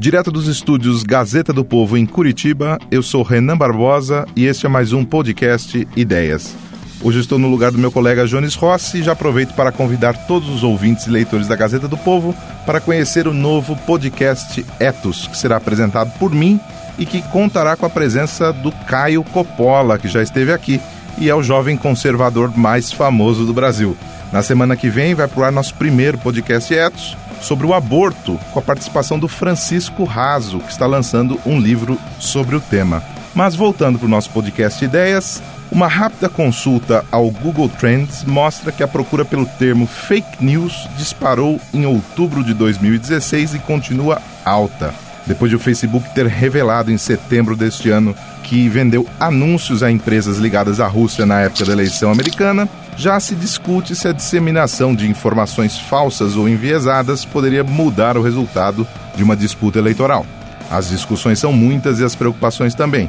Direto dos estúdios Gazeta do Povo em Curitiba, eu sou Renan Barbosa e este é mais um podcast Ideias. Hoje estou no lugar do meu colega Jones Rossi e já aproveito para convidar todos os ouvintes e leitores da Gazeta do Povo para conhecer o novo podcast Etos, que será apresentado por mim e que contará com a presença do Caio Coppola, que já esteve aqui e é o jovem conservador mais famoso do Brasil. Na semana que vem vai pro ar nosso primeiro podcast Etos sobre o aborto, com a participação do Francisco Raso, que está lançando um livro sobre o tema. Mas voltando para o nosso podcast Ideias, uma rápida consulta ao Google Trends mostra que a procura pelo termo fake news disparou em outubro de 2016 e continua alta. Depois de o Facebook ter revelado em setembro deste ano que vendeu anúncios a empresas ligadas à Rússia na época da eleição americana, já se discute se a disseminação de informações falsas ou enviesadas poderia mudar o resultado de uma disputa eleitoral. As discussões são muitas e as preocupações também.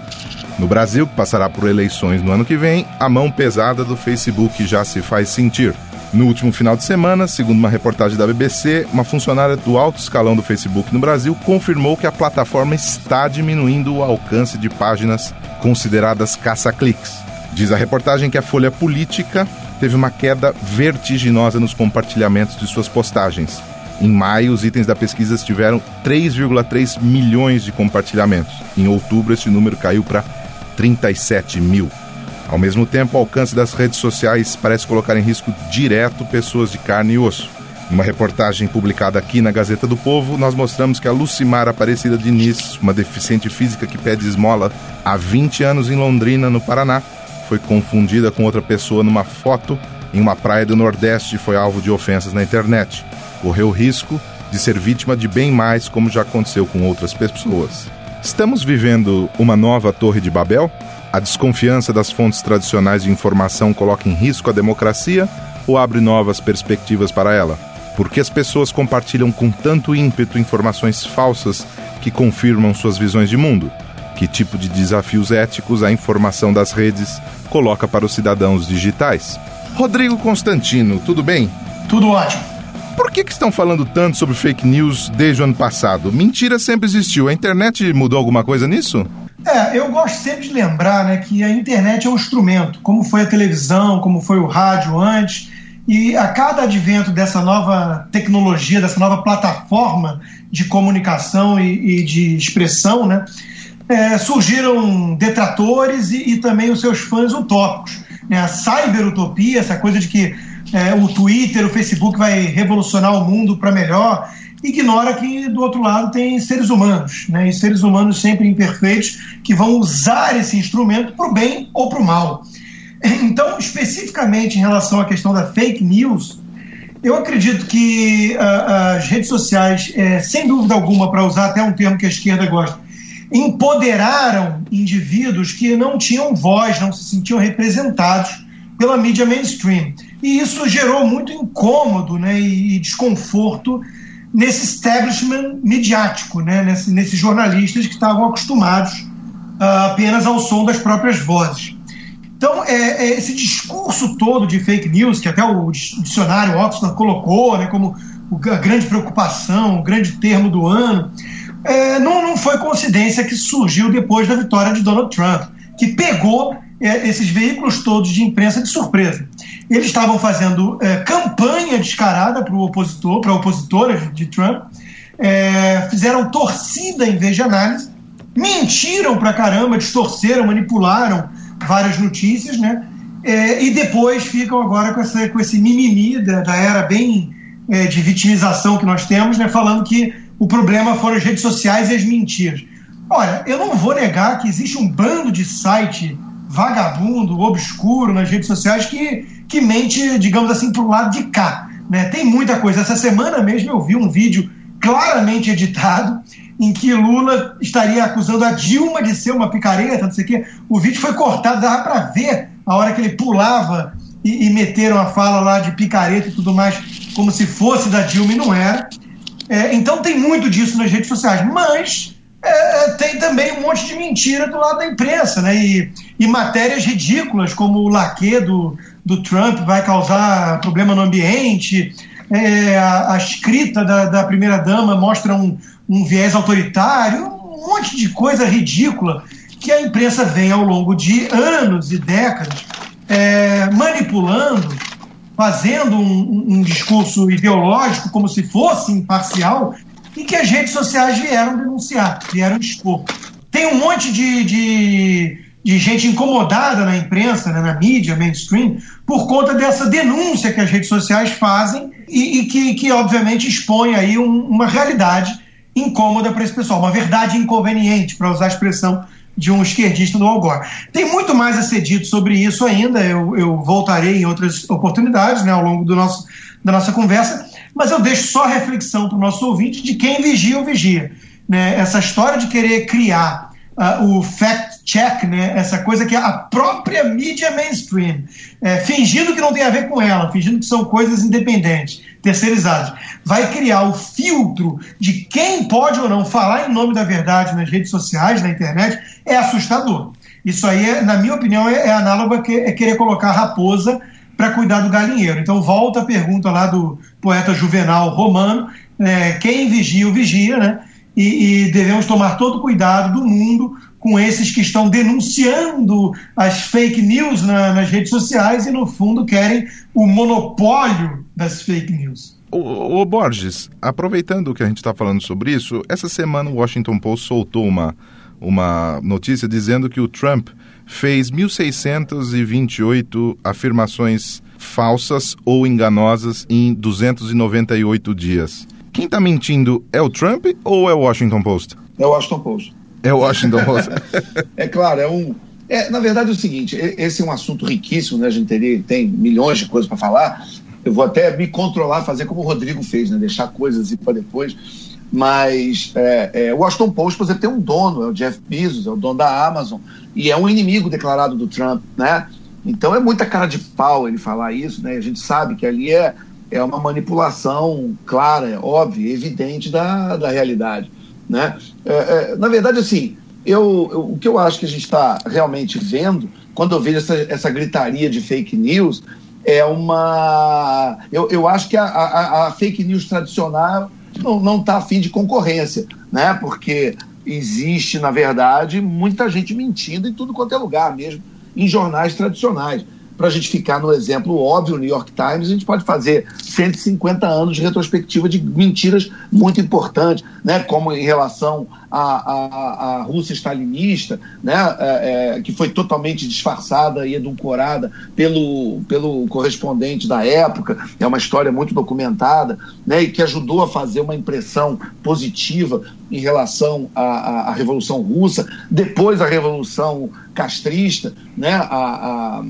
No Brasil, que passará por eleições no ano que vem, a mão pesada do Facebook já se faz sentir. No último final de semana, segundo uma reportagem da BBC, uma funcionária do alto escalão do Facebook no Brasil confirmou que a plataforma está diminuindo o alcance de páginas consideradas caça-cliques. Diz a reportagem que a Folha Política teve uma queda vertiginosa nos compartilhamentos de suas postagens. Em maio, os itens da pesquisa tiveram 3,3 milhões de compartilhamentos. Em outubro, esse número caiu para 37 mil. Ao mesmo tempo, o alcance das redes sociais parece colocar em risco direto pessoas de carne e osso. Uma reportagem publicada aqui na Gazeta do Povo, nós mostramos que a Lucimar Aparecida Diniz, uma deficiente física que pede esmola há 20 anos em Londrina, no Paraná, foi confundida com outra pessoa numa foto em uma praia do Nordeste e foi alvo de ofensas na internet. Correu o risco de ser vítima de bem mais, como já aconteceu com outras pessoas. Estamos vivendo uma nova Torre de Babel? A desconfiança das fontes tradicionais de informação coloca em risco a democracia ou abre novas perspectivas para ela? Por que as pessoas compartilham com tanto ímpeto informações falsas que confirmam suas visões de mundo? Que tipo de desafios éticos a informação das redes coloca para os cidadãos digitais? Rodrigo Constantino, tudo bem? Tudo ótimo. Por que, que estão falando tanto sobre fake news desde o ano passado? Mentira sempre existiu. A internet mudou alguma coisa nisso? É, eu gosto sempre de lembrar né, que a internet é um instrumento, como foi a televisão, como foi o rádio antes, e a cada advento dessa nova tecnologia, dessa nova plataforma de comunicação e, e de expressão, né, é, surgiram detratores e, e, também os seus fãs utópicos. Né? A cyberutopia, essa coisa de que é, o Twitter, o Facebook vai revolucionar o mundo para melhor, ignora que do outro lado tem seres humanos, né? e seres humanos sempre imperfeitos que vão usar esse instrumento para o bem ou para o mal. Então, especificamente em relação à questão da fake news, eu acredito que uh, as redes sociais, é, sem dúvida alguma, para usar até um termo que a esquerda gosta, empoderaram indivíduos que não tinham voz, não se sentiam representados pela mídia mainstream. E isso gerou muito incômodo né, e desconforto nesse establishment midiático, né, nesse, nesses jornalistas que estavam acostumados uh, apenas ao som das próprias vozes. Então, é, é, esse discurso todo de fake news, que até o dicionário Oxford colocou né, como a grande preocupação, o grande termo do ano, é, não, não foi coincidência que surgiu depois da vitória de Donald Trump, que pegou é, esses veículos todos de imprensa de surpresa. Eles estavam fazendo é, campanha descarada para o opositor, para a opositora de, Trump, é, fizeram torcida em vez de análise, mentiram para caramba, distorceram, manipularam várias notícias, né? É, e depois ficam agora com, essa, com esse mimimi da, da era bem é, de vitimização que nós temos, né? Falando que o problema foram as redes sociais e as mentiras. Olha, eu não vou negar que existe um bando de site vagabundo, obscuro nas redes sociais que, que mente, digamos assim, para o lado de cá. Né? Tem muita coisa. Essa semana mesmo eu vi um vídeo claramente editado em que Lula estaria acusando a Dilma de ser uma picareta, não sei o quê. O vídeo foi cortado, dava para ver a hora que ele pulava e, e meteram a fala lá de picareta e tudo mais, como se fosse da Dilma e não era. É, então tem muito disso nas redes sociais, mas é, tem também um monte de mentira do lado da imprensa, né? E, e matérias ridículas, como o laque do, do Trump vai causar problema no ambiente. É, a, a, escrita da, da primeira-dama mostra um, um viés autoritário, um monte de coisa ridícula que a imprensa vem ao longo de anos e décadas é, manipulando, fazendo um, um, discurso ideológico como se fosse imparcial e que as redes sociais vieram denunciar, vieram expor. Tem um monte de, de, de gente incomodada na imprensa, né, na mídia mainstream, por conta dessa denúncia que as redes sociais fazem e, e que, que, obviamente, expõe aí um, uma realidade incômoda para esse pessoal, uma verdade inconveniente, para usar a expressão de um esquerdista do Al Gore. Tem muito mais a ser dito sobre isso ainda, eu, eu voltarei em outras oportunidades né, ao longo do nosso, da nossa conversa, mas eu deixo só a reflexão para o nosso ouvinte de quem vigia ou vigia. Né? Essa história de querer criar uh, o fact-check, né? essa coisa que é a própria mídia mainstream, é, fingindo que não tem a ver com ela, fingindo que são coisas independentes, terceirizadas, vai criar o filtro de quem pode ou não falar em nome da verdade nas redes sociais, na internet, é assustador. Isso aí, é, na minha opinião, é, é análogo a que, é querer colocar a raposa para cuidar do galinheiro. Então, volta a pergunta lá do poeta juvenal romano: é, quem vigia o vigia, né? E, e, devemos tomar todo cuidado do mundo com esses que estão denunciando as fake news na, nas redes sociais e, no fundo, querem o monopólio das fake news. O Borges, aproveitando que a gente está falando sobre isso, essa semana o Washington Post soltou uma, uma notícia dizendo que o Trump fez 1.628 afirmações falsas ou enganosas em 298 dias. Quem está mentindo é o Trump ou é o Washington Post? É o Washington Post. É o Washington Post. é claro, é um. É, na verdade é o seguinte, esse é um assunto riquíssimo, né? A gente teria, tem milhões de coisas para falar. Eu vou até me controlar, fazer como o Rodrigo fez, né? Deixar coisas para depois. Mas é, é, o Washington Post, por exemplo, tem um dono, é o Jeff Bezos, é o dono da Amazon, e é um inimigo declarado do Trump, né? Então é muita cara de pau ele falar isso, né? A gente sabe que ali é é uma manipulação clara, óbvia, evidente da, da realidade. Né? É, é, na verdade, assim, eu, eu, o que eu acho que a gente está realmente vendo, quando eu vejo essa, essa gritaria de fake news, é uma. Eu, eu acho que a, a, a fake news tradicional não está afim de concorrência, né? porque existe, na verdade, muita gente mentindo em tudo quanto é lugar, mesmo em jornais tradicionais para a gente ficar no exemplo óbvio, New York Times, a gente pode fazer 150 anos de retrospectiva de mentiras muito importantes, né, como em relação à, à, à Rússia stalinista, né, é, é, que foi totalmente disfarçada e edulcorada pelo, pelo correspondente da época, é uma história muito documentada, né, e que ajudou a fazer uma impressão positiva em relação à, à, à Revolução Russa, depois a Revolução Castrista, né, a, a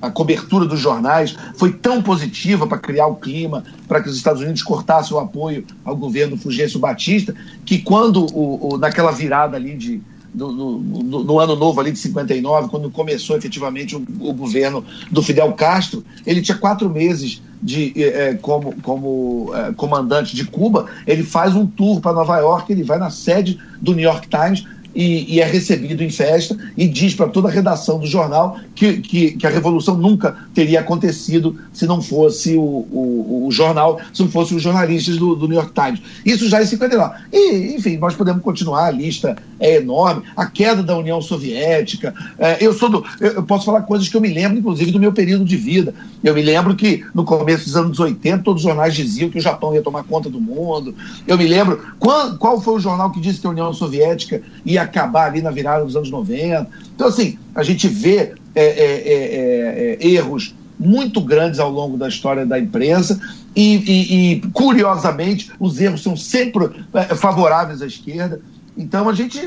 a cobertura dos jornais foi tão positiva para criar o clima, para que os Estados Unidos cortassem o apoio ao governo Fulgêncio Batista, que quando, o, o naquela virada ali de, no, no, no, ano novo ali de 59, quando começou efetivamente o, o, governo do Fidel Castro, ele tinha quatro meses de, é, como, como é, comandante de Cuba, ele faz um tour para Nova York, ele vai na sede do New York Times e, e, é recebido em festa e diz para toda a redação do jornal que, que, que, a revolução nunca teria acontecido se não fosse o, o, o jornal, se não fossem os jornalistas do, do, New York Times. Isso já é em 59. E, enfim, nós podemos continuar, a lista é enorme. A queda da União Soviética. É, eu sou do. Eu posso falar coisas que eu me lembro, inclusive, do meu período de vida. Eu me lembro que no começo dos anos 80, todos os jornais diziam que o Japão ia tomar conta do mundo. Eu me lembro. Qual, qual foi o jornal que disse que a União Soviética ia acabar ali na virada dos anos 90? Então, assim, a gente vê é, é, é, é, erros muito grandes ao longo da história da imprensa e, e, e curiosamente, os erros são sempre é, favoráveis à esquerda. Então a gente,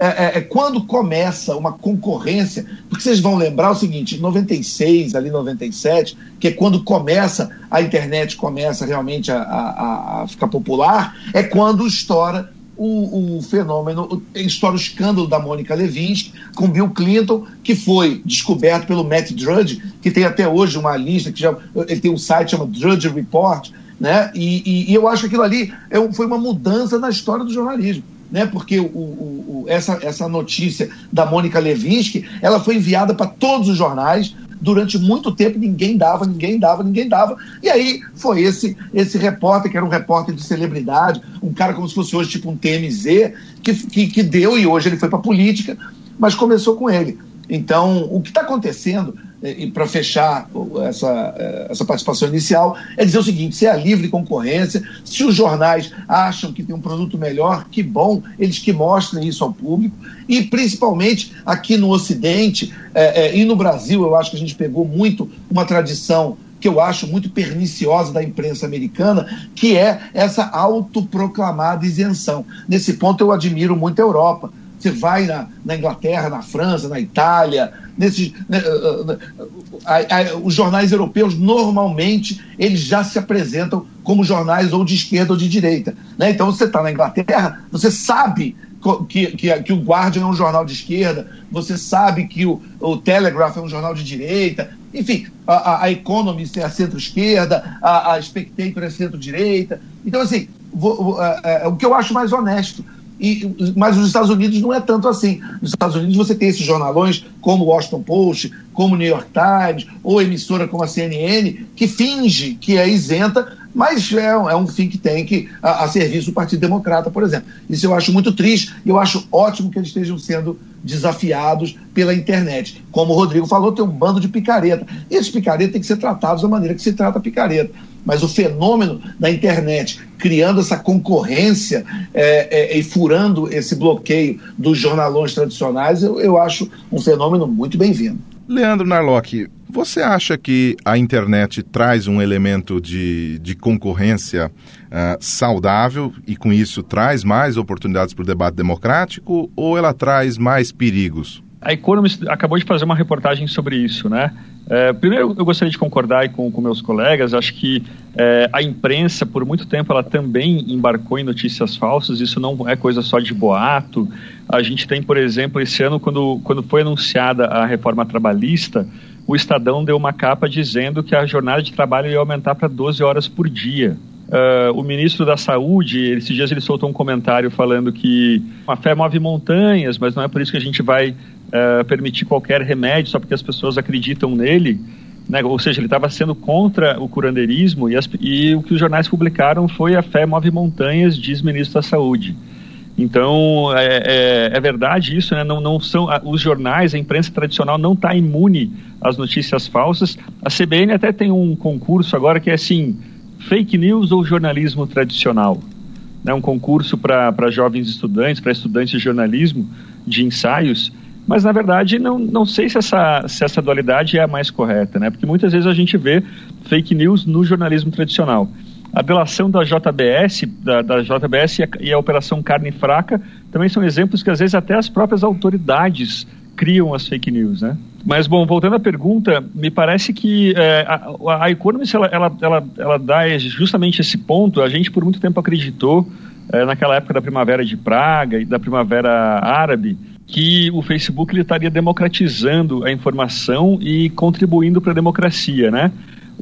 é, é, é, quando começa uma concorrência, porque vocês vão lembrar o seguinte, 96, ali 97, que é quando começa, a internet começa realmente a, a, a ficar popular, é quando estoura o, o, fenômeno, estoura o escândalo da Mônica Levinsky com Bill Clinton, que foi descoberto pelo Matt Drudge, que tem até hoje uma lista, que já, ele tem um site chamado Drudge Report, né? E, e, e eu acho que aquilo ali é, foi uma mudança na história do jornalismo né? Porque o, o, o, essa, essa notícia da Mônica Levinsky, ela foi enviada para todos os jornais, durante muito tempo ninguém dava, ninguém dava, ninguém dava. E aí foi esse esse repórter, que era um repórter de celebridade, um cara como se fosse hoje tipo um TMZ, que, que, que deu e hoje ele foi para política, mas começou com ele. Então, o que está acontecendo, e para fechar essa, eh, essa participação inicial, é dizer o seguinte: se é a livre concorrência, se os jornais acham que tem um produto melhor, que bom, eles que mostrem isso ao público, e principalmente aqui no Ocidente é, é, e no Brasil, eu acho que a gente pegou muito uma tradição que eu acho muito perniciosa da imprensa americana, que é essa autoproclamada isenção. Nesse ponto eu admiro muito a Europa. Você vai na, na Inglaterra, na França, na Itália, nesses, né, uh, uh, uh, os jornais europeus normalmente eles já se apresentam como jornais ou de esquerda ou de direita. Né? Então você está na Inglaterra, você sabe que, que, que, o Guardian é um jornal de esquerda, você sabe que o, o Telegraph é um jornal de direita, enfim, a, a Economist é a centro-esquerda, a, a Spectator é centro-direita. Então, assim, vou, é, o que eu acho mais honesto e, mas nos Estados Unidos não é tanto assim. Nos Estados Unidos você tem esses jornalões como o Washington Post, como o New York Times, ou emissora como a CNN, que finge que é isenta, mas é, é um think tank a, a serviço do Partido Democrata, por exemplo. Isso eu acho muito triste e eu acho ótimo que eles estejam sendo desafiados pela internet. Como o Rodrigo falou, tem um bando de picareta. E esses picaretas têm que ser tratados da maneira que se trata picareta. Mas o fenômeno da internet criando essa concorrência é, é, e furando esse bloqueio dos jornalões tradicionais, eu, eu acho um fenômeno muito bem-vindo. Leandro Narlock, você acha que a internet traz um elemento de, de concorrência uh, saudável e, com isso, traz mais oportunidades para o debate democrático ou ela traz mais perigos? A Economist acabou de fazer uma reportagem sobre isso, né? É, primeiro, eu gostaria de concordar com, com meus colegas. Acho que é, a imprensa, por muito tempo, ela também embarcou em notícias falsas. Isso não é coisa só de boato. A gente tem, por exemplo, esse ano, quando, quando foi anunciada a reforma trabalhista, o Estadão deu uma capa dizendo que a jornada de trabalho ia aumentar para 12 horas por dia. Uh, o ministro da Saúde, esses dias ele soltou um comentário falando que a fé move montanhas, mas não é por isso que a gente vai uh, permitir qualquer remédio só porque as pessoas acreditam nele. Né? Ou seja, ele estava sendo contra o curandeirismo e, as, e, o que os jornais publicaram foi a fé move montanhas, diz o ministro da Saúde. Então, é, é, é verdade isso, né? não, não são os jornais, a imprensa tradicional não está imune às notícias falsas. A CBN até tem um concurso agora que é assim, fake news ou jornalismo tradicional? Né, um concurso para jovens estudantes, para estudantes de jornalismo, de ensaios, mas na verdade não, não sei se essa, se essa dualidade é a mais correta, né? porque muitas vezes a gente vê fake news no jornalismo tradicional. A delação da JBS, da, da JBS e a, e a Operação Carne Fraca também são exemplos que às vezes até as próprias autoridades criam as fake news, né? Mas, bom, voltando à pergunta, me parece que é, a, a Economist, ela, ela, ela, ela dá justamente esse ponto. A gente, por muito tempo, acreditou, é, naquela época da Primavera de Praga e da Primavera Árabe, que o Facebook ele estaria democratizando a informação e contribuindo para a democracia, né?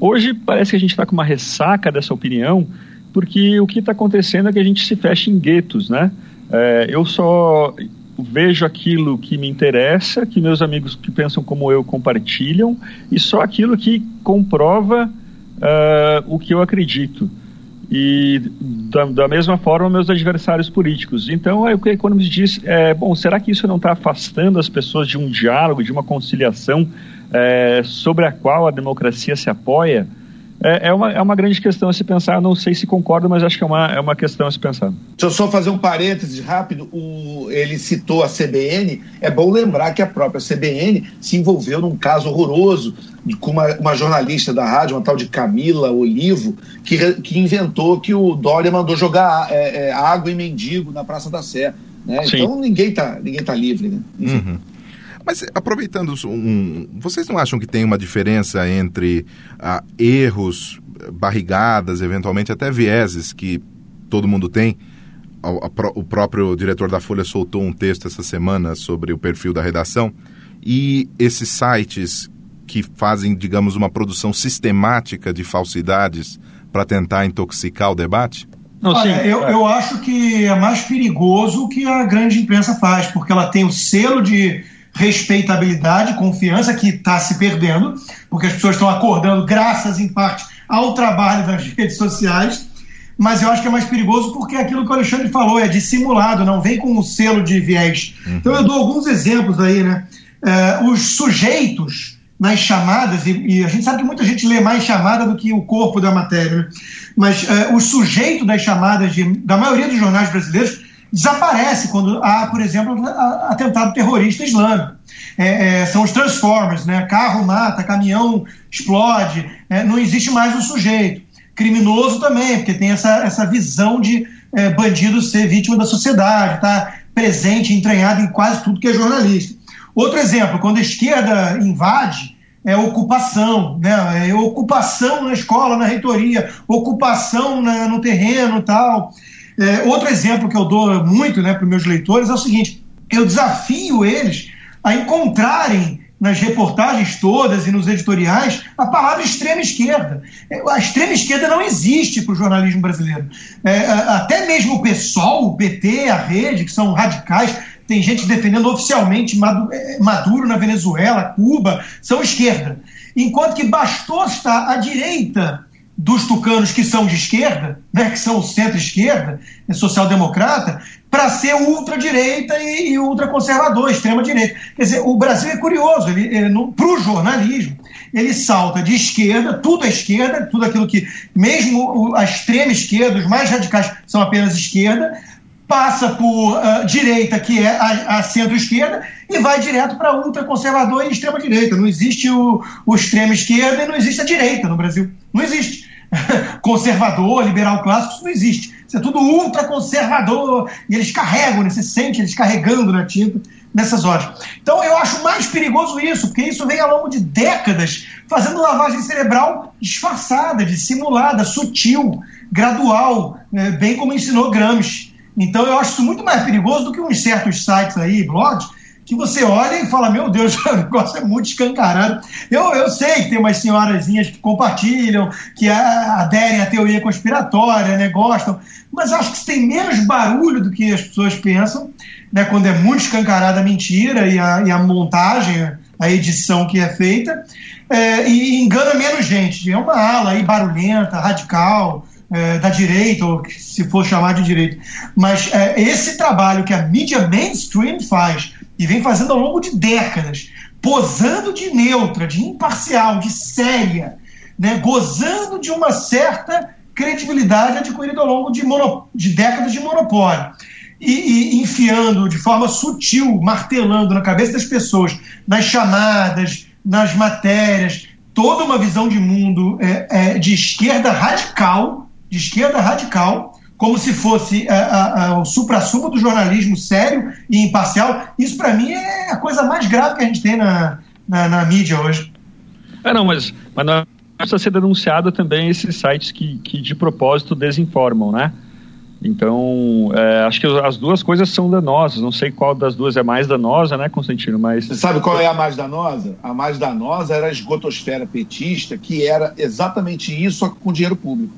Hoje parece que a gente está com uma ressaca dessa opinião, porque o que está acontecendo é que a gente se fecha em guetos, né? É, eu só vejo aquilo que me interessa, que meus amigos que pensam como eu compartilham, e só aquilo que comprova uh, o que eu acredito. E da, da, mesma forma, meus adversários políticos. Então, é o que a Economist diz é: bom, será que isso não está afastando as pessoas de um diálogo, de uma conciliação é, sobre a qual a democracia se apoia? É, é, uma, é uma grande questão a se pensar. Eu não sei se concordo, mas acho que é uma, é uma questão a se pensar. Deixa eu só fazer um parênteses rápido. O, ele citou a CBN. É bom lembrar que a própria CBN se envolveu num caso horroroso com uma, uma jornalista da rádio, uma tal de Camila Olivo, que, que inventou que o Dória mandou jogar é, é, água e mendigo na Praça da Sé. Né? Então ninguém está ninguém tá livre. Né? Uhum. Mas aproveitando, um, vocês não acham que tem uma diferença entre ah, erros, barrigadas, eventualmente até vieses que todo mundo tem? O, o próprio diretor da Folha soltou um texto essa semana sobre o perfil da redação e esses sites que fazem, digamos, uma produção sistemática de falsidades para tentar intoxicar o debate? Não, Olha, eu, é. eu acho que é mais perigoso o que a grande imprensa faz, porque ela tem o selo de respeitabilidade, confiança que está se perdendo, porque as pessoas estão acordando graças, em parte, ao trabalho das redes sociais. Mas eu acho que é mais perigoso porque é aquilo que o Alexandre falou, é dissimulado, não vem com um selo de viés. Uhum. Então eu dou alguns exemplos aí, né? Uh, os sujeitos nas chamadas, e, e, a gente sabe que muita gente lê mais chamada do que o corpo da matéria, né? mas uh, o sujeito das chamadas de, da maioria dos jornais brasileiros desaparece quando há, por exemplo, atentado terrorista islâmico. É, é, são os transformers, né? carro mata, caminhão explode, é, não existe mais o sujeito. Criminoso também, porque tem essa, essa visão de é, bandido ser vítima da sociedade, está presente, entranhado em quase tudo que é jornalista. Outro exemplo, quando a esquerda invade, é ocupação, né? É ocupação na escola, na reitoria, ocupação na, no terreno tal. É, outro exemplo que eu dou muito né, para os meus leitores é o seguinte: eu desafio eles a encontrarem nas reportagens todas e nos editoriais a palavra extrema esquerda. A extrema esquerda não existe para o jornalismo brasileiro. É, até mesmo o PSOL, o PT, a Rede, que são radicais, tem gente defendendo oficialmente é, Maduro na Venezuela, Cuba, são esquerda. Enquanto que bastou estar à direita dos tucanos que são de esquerda, né, que são centro-esquerda, é social-democrata, para ser ultradireita e, e ultraconservador, extrema-direita. Quer dizer, o Brasil é curioso, ele, ele para o jornalismo, ele salta de esquerda, tudo à esquerda, tudo aquilo que, mesmo a extrema esquerda, os mais radicais são apenas esquerda, passa por uh, direita, que é a, a centro-esquerda, e vai direto para ultraconservador e extrema-direita. Não existe o, o extrema-esquerda e não existe a direita no Brasil. Não existe. Conservador, liberal clássico, isso não existe. Isso é tudo ultraconservador. E eles carregam, né? você sente eles carregando na tinta nessas horas. Então eu acho mais perigoso isso, porque isso vem ao longo de décadas fazendo lavagem cerebral disfarçada, dissimulada, sutil, gradual, né? bem como ensinou Gramsci. Então eu acho isso muito mais perigoso do que uns certos sites aí, blogs, que você olha e fala, meu Deus, o negócio é muito escancarado. Eu, eu sei que tem umas senhorazinhas que compartilham, que aderem à teoria conspiratória, né, gostam, mas acho que tem menos barulho do que as pessoas pensam, né, quando é muito escancarada a mentira e a, e a montagem, a edição que é feita, é, e engana menos gente. É uma ala aí barulhenta, radical, é, da direita, ou se for chamar de direita. Mas é, esse trabalho que a mídia mainstream faz, e vem fazendo ao longo de décadas, posando de neutra, de imparcial, de séria, né, gozando de uma certa credibilidade adquirida ao longo de, mono, de décadas de monopólio. E, e, enfiando de forma sutil, martelando na cabeça das pessoas, nas chamadas, nas matérias, toda uma visão de mundo é, é, de esquerda radical, de esquerda radical, como se fosse a, a, a, o supra-sumo do jornalismo sério e imparcial. Isso, para mim, é a coisa mais grave que a gente tem na, na, na mídia hoje. É, não, mas, mas não precisa ser denunciado também esses sites que, que de propósito desinformam, né? Então, é, acho que as duas coisas são danosas. Não sei qual das duas é mais danosa, né, Constantino? Mas. Você sabe qual é a mais danosa? A mais danosa era a esgotosfera petista, que era exatamente isso, só com dinheiro público.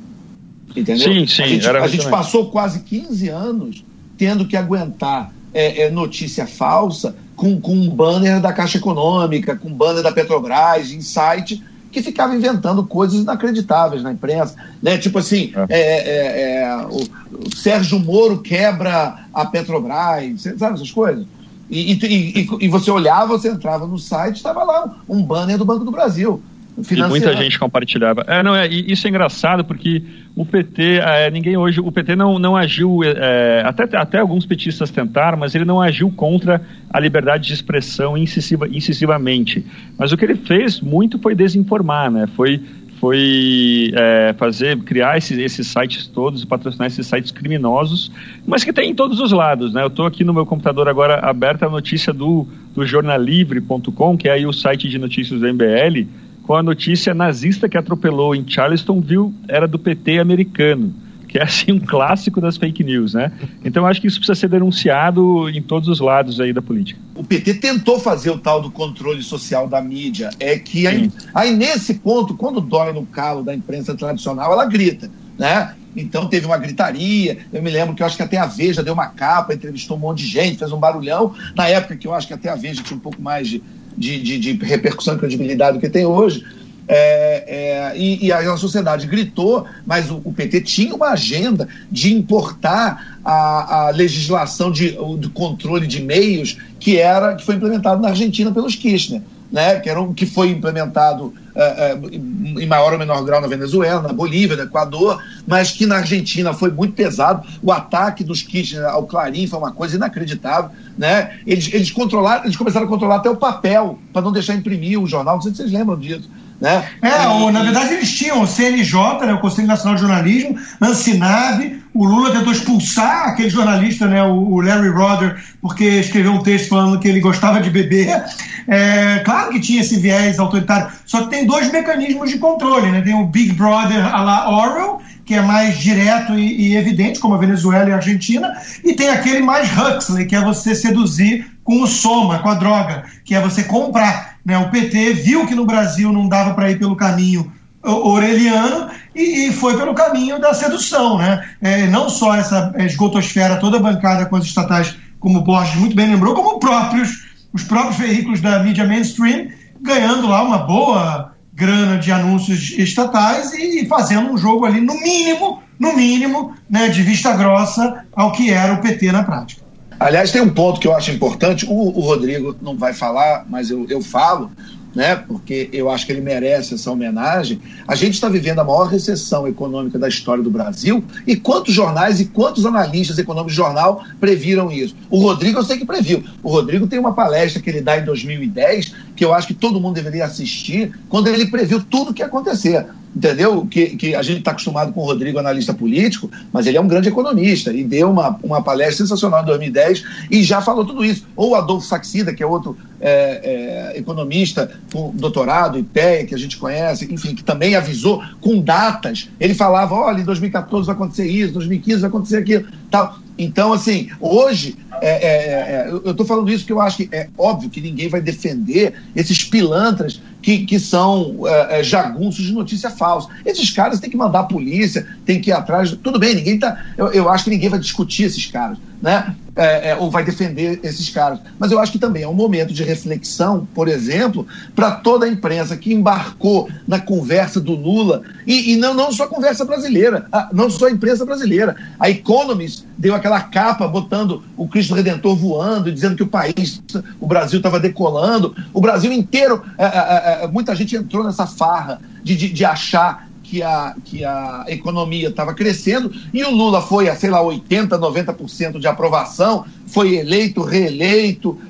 Entendeu? Sim, sim. A gente, a gente passou quase 15 anos tendo que aguentar é, é, notícia falsa com, com um banner da Caixa Econômica, com um banner da Petrobras, em site que ficava inventando coisas inacreditáveis na imprensa. Né? Tipo assim, é. é, é, é o, o, Sérgio Moro quebra a Petrobras, sabe essas coisas? E, e, e, e você olhava, você entrava no site, estava lá um banner do Banco do Brasil. E muita gente compartilhava. É, não, é, isso é engraçado porque o PT, é, ninguém hoje, o PT não, não agiu, é, até, até alguns petistas tentaram, mas ele não agiu contra a liberdade de expressão incisiva, incisivamente. Mas o que ele fez muito foi desinformar, né? Foi foi é, fazer, criar esses, esses sites todos, patrocinar esses sites criminosos, mas que tem em todos os lados, né? Eu estou aqui no meu computador agora aberta a notícia do, do jornalivre.com, que é aí o site de notícias do MBL, com a notícia nazista que atropelou em Charlestonville era do PT americano, que é assim um clássico das fake news, né? Então acho que isso precisa ser denunciado em todos os lados aí da política. O PT tentou fazer o tal do controle social da mídia, é que aí, aí nesse ponto, quando dói no calo da imprensa tradicional, ela grita. né? Então teve uma gritaria. Eu me lembro que eu acho que até a Veja deu uma capa, entrevistou um monte de gente, fez um barulhão. Na época que eu acho que até a Veja tinha um pouco mais de, de, de, de repercussão e credibilidade que tem hoje. É, é, e, e, a sociedade gritou, mas o, o, PT tinha uma agenda de importar a, a legislação de, de controle de meios que era que foi implementado na Argentina pelos Kirchner né, que, era um, que foi implementado uh, uh, em maior ou menor grau na Venezuela, na Bolívia, no Equador, mas que na Argentina foi muito pesado. O ataque dos Kirchner ao Clarim foi uma coisa inacreditável. Né? Eles, eles, controlaram, eles começaram a controlar até o papel, para não deixar imprimir o jornal. Não sei se vocês lembram disso. Né? É, ou, na verdade eles tinham o CNJ, né, o Conselho Nacional de Jornalismo, Ancinave, o Lula tentou expulsar aquele jornalista, né, o, Larry Roder, porque escreveu um texto falando que ele gostava de beber. É, claro que tinha esse viés autoritário, só que tem dois mecanismos de controle, né? Tem o Big Brother a la Orwell, que é mais direto e, e evidente, como a Venezuela e a Argentina, e tem aquele mais Huxley, que é você seduzir com o soma, com a droga, que é você comprar. Né? O PT viu que no Brasil não dava para ir pelo caminho oreliano e, e, foi pelo caminho da sedução. Né? É, não só essa esgotosfera toda bancada com as estatais, como Borges muito bem lembrou, como próprios, os próprios veículos da mídia mainstream, ganhando lá uma boa grana de anúncios estatais e fazendo um jogo ali, no mínimo, no mínimo, né, de vista grossa ao que era o PT na prática. Aliás, tem um ponto que eu acho importante, o, o Rodrigo não vai falar, mas eu, eu falo, né, porque eu acho que ele merece essa homenagem. A gente está vivendo a maior recessão econômica da história do Brasil. E quantos jornais e quantos analistas econômicos de jornal previram isso? O Rodrigo eu sei que previu. O Rodrigo tem uma palestra que ele dá em 2010 que eu acho que todo mundo deveria assistir, quando ele previu tudo o que ia acontecer entendeu? Que, que a gente está acostumado com o Rodrigo, analista político, mas ele é um grande economista e deu uma, uma palestra sensacional em 2010 e já falou tudo isso. Ou Adolfo Saxida, que é outro é, é, economista com doutorado, IPEA, que a gente conhece, enfim, que também avisou com datas. Ele falava: olha, em 2014 vai acontecer isso, 2015 vai acontecer aquilo, tal. Então, assim, hoje, é, é, é eu estou falando isso porque eu acho que é óbvio que ninguém vai defender esses pilantras que, que são é, é, jagunços de notícia falsa. Esses caras têm que mandar a polícia, tem que ir atrás. Tudo bem, ninguém tá. Eu, eu acho que ninguém vai discutir esses caras né? É, é, ou vai defender esses caras. Mas eu acho que também é um momento de reflexão, por exemplo, para toda a imprensa que embarcou na conversa do Lula, e, e, não, não só a conversa brasileira, a, não só a imprensa brasileira. A Economist deu aquela capa botando o Cristo Redentor voando, dizendo que o país, o Brasil estava decolando. O Brasil inteiro, é, é, é, muita gente entrou nessa farra de, de, de achar que a, que a economia estava crescendo e o Lula foi a, sei lá, 80%, 90% de aprovação, foi eleito, reeleito, uh,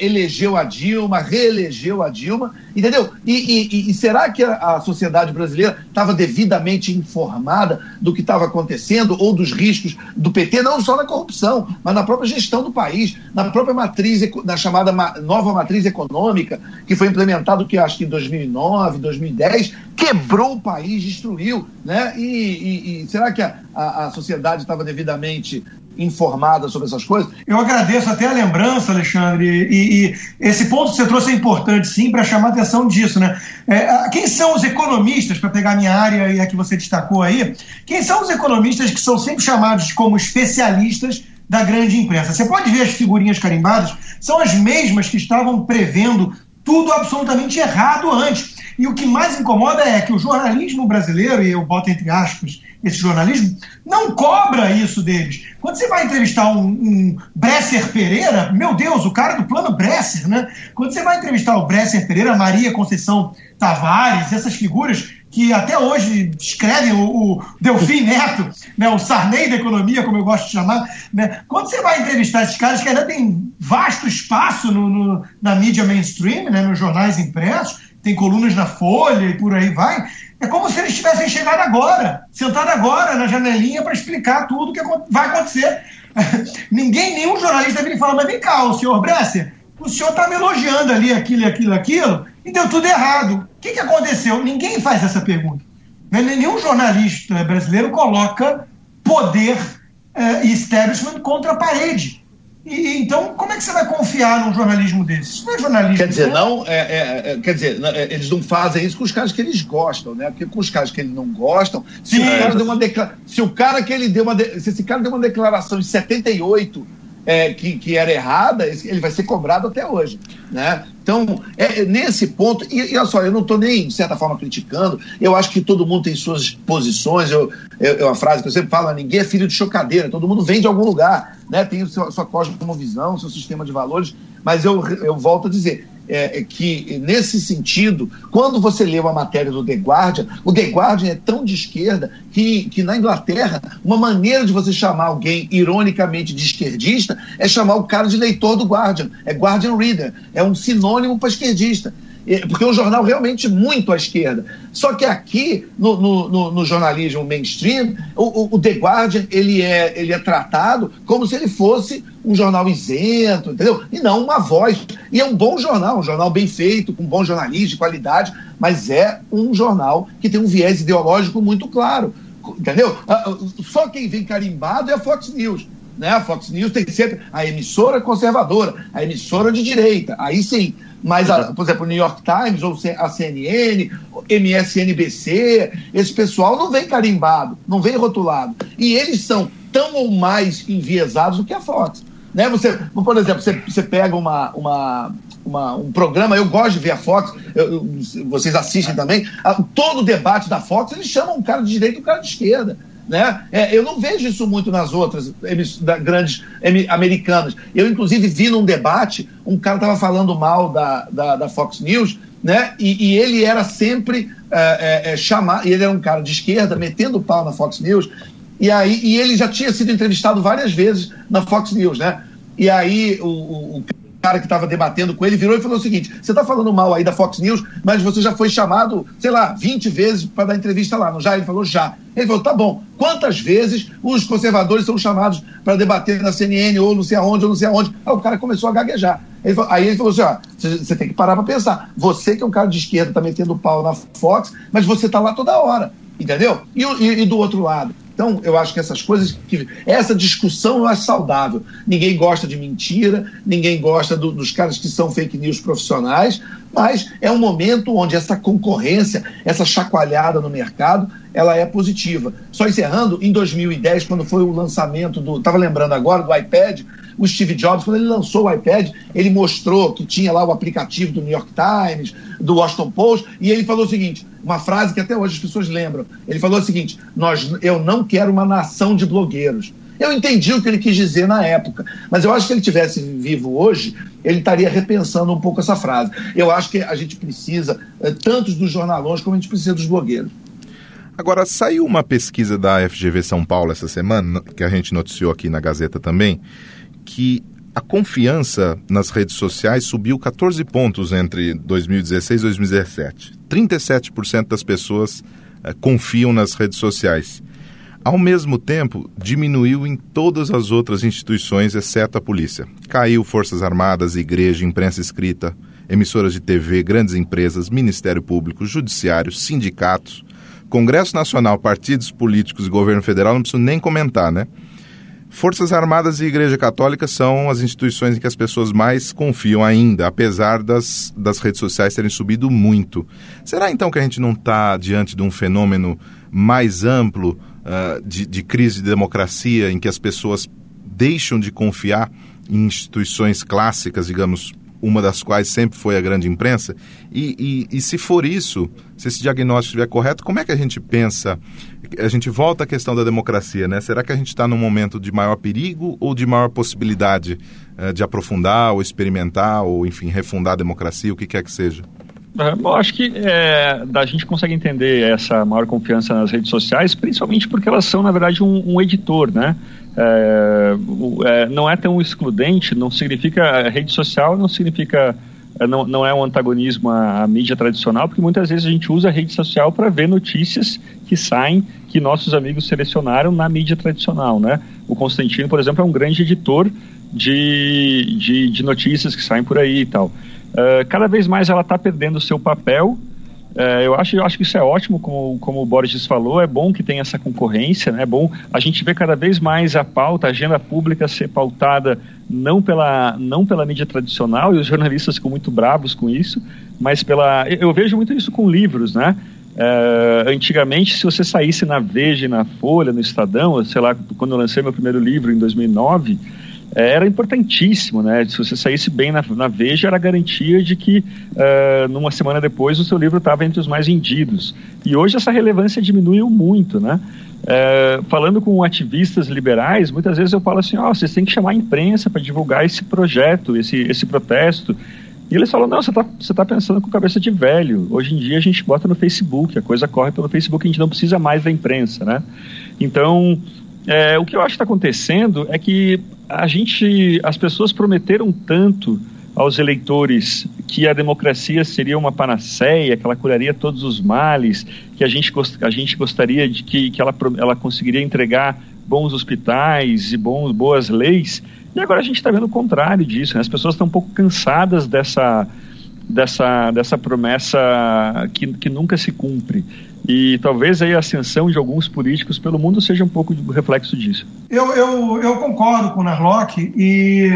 elegeu a Dilma, reelegeu a Dilma, entendeu? E, e, e será que a, sociedade brasileira estava devidamente informada do que estava acontecendo ou dos riscos do PT, não só na corrupção, mas na própria gestão do país, na própria matriz, na chamada ma, nova matriz econômica, que foi implementada, que acho que em 2009, 2010, quebrou o país, destruiu, né? E, e, e será que a, a, a sociedade estava devidamente informada sobre essas coisas. Eu agradeço até a lembrança, Alexandre, e, e esse ponto que você trouxe é importante sim para chamar a atenção disso, né? É, quem são os economistas, para pegar a minha área e a que você destacou aí, quem são os economistas que são sempre chamados como especialistas da grande imprensa? Você pode ver as figurinhas carimbadas, são as mesmas que estavam prevendo tudo absolutamente errado antes. E o que mais incomoda é que o jornalismo brasileiro, e eu boto entre aspas esse jornalismo, não cobra isso deles. Quando você vai entrevistar um, um Bresser Pereira, meu Deus, o cara do plano Bresser, né? Quando você vai entrevistar o Bresser Pereira, Maria Conceição Tavares, essas figuras que até hoje escrevem o, o Delfim Neto, né, o Sarney da economia, como eu gosto de chamar, né? quando você vai entrevistar esses caras que ainda tem vasto espaço no, no, na mídia mainstream, né, nos jornais impressos, tem colunas na Folha e por aí vai. É como se eles tivessem chegado agora, sentado agora na janelinha para explicar tudo o que vai acontecer. Ninguém, nenhum jornalista vem falar, mas vem cá, o senhor Bresser, o senhor está me elogiando ali aquilo, aquilo, aquilo, e deu tudo errado. O que, que aconteceu? Ninguém faz essa pergunta. Né, nenhum jornalista brasileiro coloca poder eh, e establishment contra a parede. E, então, como é que você vai confiar num jornalismo desse? Isso não é jornalismo. Quer dizer, não, é, é, é quer dizer, é, eles não fazem isso com os caras que eles gostam, né? Porque com os caras que eles não gostam, se Sim, o cara deu uma declara... se o cara que ele deu uma de... se esse cara deu uma declaração em 78 é, que, que era errada, ele vai ser cobrado até hoje. Né? Então, é, é nesse ponto, e, e olha só, eu não estou nem, de certa forma, criticando, eu acho que todo mundo tem suas posições, eu, eu, eu, a frase que eu sempre falo, ninguém é filho de chocadeira, todo mundo vem de algum lugar, né? tem sua, sua cosmovisão, seu sistema de valores, mas eu, eu volto a dizer, é, é, que, nesse sentido, quando você lê uma matéria do The Guardian, o The Guardian é tão de esquerda que, que na Inglaterra, uma maneira de você chamar alguém ironicamente de esquerdista é chamar o cara de leitor do Guardian. É Guardian Reader. É um sinônimo para esquerdista porque é um jornal realmente muito à esquerda. Só que aqui, no, no, no jornalismo mainstream, o, o, The Guardian ele é, ele é tratado como se ele fosse um jornal isento, entendeu? E não uma voz. E é um bom jornal, um jornal bem feito, com bom jornalismo, de qualidade, mas é um jornal que tem um viés ideológico muito claro, entendeu? Ah, ah, só quem vem carimbado é a Fox News. Né? A Fox News tem sempre a emissora conservadora, a emissora de direita, aí sim. Mas, a, por exemplo, o New York Times, ou a CNN, MSNBC, esse pessoal não vem carimbado, não vem rotulado. E eles são tão ou mais enviesados do que a Fox. Né? Você, por exemplo, você, você pega uma, uma, uma, um programa, eu gosto de ver a Fox, eu, eu, vocês assistem também, a, todo o debate da Fox, eles chamam um cara de direita e um cara de esquerda. Né? É, eu não vejo isso muito nas outras da, grandes americanas. Eu, inclusive, vi num debate, um cara estava falando mal da, da, da, Fox News, né? E, e ele era sempre é, é, é chamado, ele era um cara de esquerda, metendo pau na Fox News, e aí e ele já tinha sido entrevistado várias vezes na Fox News, né? E aí o, o, o cara que estava debatendo com ele virou e falou o seguinte: você está falando mal aí da Fox News, mas você já foi chamado, sei lá, 20 vezes para dar entrevista lá, não já? Ele falou já. Ele falou: tá bom, quantas vezes os conservadores são chamados para debater na CNN ou não sei aonde, ou não sei aonde? Aí o cara começou a gaguejar. Ele falou, aí ele falou assim: ó, você tem que parar para pensar. Você que é um cara de esquerda, está metendo pau na Fox, mas você está lá toda hora. Entendeu? E, e, e do outro lado, então, eu acho que essas coisas, que, essa discussão eu acho saudável. Ninguém gosta de mentira, ninguém gosta do, dos caras que são fake news profissionais, mas é um momento onde essa concorrência, essa chacoalhada no mercado, ela é positiva. Só encerrando, em 2010, quando foi o lançamento do. Estava lembrando agora do iPad, o Steve Jobs, quando ele lançou o iPad, ele mostrou que tinha lá o aplicativo do New York Times, do Washington Post, e ele falou o seguinte: uma frase que até hoje as pessoas lembram. Ele falou o seguinte: nós, eu não quero uma nação de blogueiros. Eu entendi o que ele quis dizer na época, mas eu acho que ele tivesse vivo hoje, ele estaria repensando um pouco essa frase. Eu acho que a gente precisa eh, tanto dos jornalões como a gente precisa dos blogueiros. Agora, saiu uma pesquisa da FGV São Paulo essa semana, que a gente noticiou aqui na Gazeta também, que a confiança nas redes sociais subiu 14 pontos entre 2016 e 2017. 37% das pessoas eh, confiam nas redes sociais. Ao mesmo tempo, diminuiu em todas as outras instituições, exceto a polícia. Caiu Forças Armadas, igreja, imprensa escrita, emissoras de TV, grandes empresas, Ministério Público, Judiciário, sindicatos, Congresso Nacional, partidos políticos e governo federal, não preciso nem comentar, né? Forças Armadas e Igreja Católica são as instituições em que as pessoas mais confiam ainda, apesar das, das redes sociais terem subido muito. Será então que a gente não está diante de um fenômeno mais amplo uh, de, de crise de democracia, em que as pessoas deixam de confiar em instituições clássicas, digamos, uma das quais sempre foi a grande imprensa. E, e, e, se for isso, se esse diagnóstico estiver correto, como é que a gente pensa? A gente volta à questão da democracia, né? Será que a gente está num momento de maior perigo ou de maior possibilidade uh, de aprofundar ou experimentar ou, enfim, refundar a democracia, o que quer que seja? Eu acho que é, a gente consegue entender essa maior confiança nas redes sociais, principalmente porque elas são, na verdade, um, um editor, né? É, é, não é tão excludente, não significa. Rede social não significa. É, não, não é um antagonismo à, à mídia tradicional, porque muitas vezes a gente usa a rede social para ver notícias que saem, que nossos amigos selecionaram na mídia tradicional, né? O Constantino, por exemplo, é um grande editor de, de, de notícias que saem por aí e tal. Uh, cada vez mais ela está perdendo o seu papel É, eu, acho, eu acho que isso é ótimo, como, como o Borges falou, é bom que tenha essa concorrência, né? é bom a gente ver cada vez mais a pauta, a agenda pública ser pautada não pela, não pela mídia tradicional, e os jornalistas ficam muito bravos com isso, mas pela. Eu vejo muito isso com livros, né? É, antigamente, se você saísse na Veja, na Folha, no Estadão, sei lá, quando eu lancei meu primeiro livro em 2009 é, era importantíssimo, né? Se você saísse bem na, na Veja, era garantia de que uh, numa semana depois o seu livro estava entre os mais vendidos. E hoje essa relevância diminuiu muito, né? É, falando com ativistas liberais, muitas vezes eu falo assim: ó, oh, vocês têm que chamar a imprensa para divulgar esse projeto, esse, esse protesto. E eles falam: não, você está você tá pensando com cabeça de velho. Hoje em dia a gente bota no Facebook, a coisa corre pelo Facebook, a gente não precisa mais da imprensa, né? Então, é, o que eu acho que está acontecendo é que a gente, as pessoas prometeram tanto aos eleitores que a democracia seria uma panaceia, que ela curaria todos os males, que a gente, a gente gostaria de que, que ela, ela conseguiria entregar bons hospitais e bons, boas leis. E agora a gente está vendo o contrário disso. Né? As pessoas estão um pouco cansadas dessa, dessa, dessa promessa que, que nunca se cumpre. E talvez aí a ascensão de alguns políticos pelo mundo seja um pouco do reflexo disso. Eu, eu, eu concordo com o Narlock e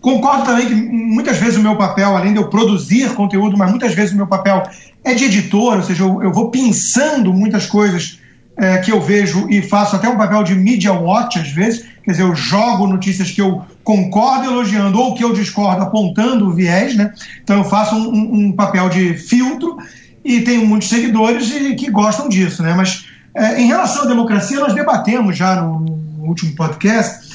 concordo também que muitas vezes o meu papel, além de eu produzir conteúdo, mas muitas vezes o meu papel é de editor, ou seja, eu, eu vou pensando muitas coisas é, que eu vejo e faço até um papel de media watch às vezes, quer dizer, eu jogo notícias que eu concordo elogiando ou que eu discordo apontando o viés, né? Então eu faço um, um papel de filtro e tenho muitos seguidores e, que gostam disso, né? Mas é, em relação à democracia, nós debatemos já no, no, último podcast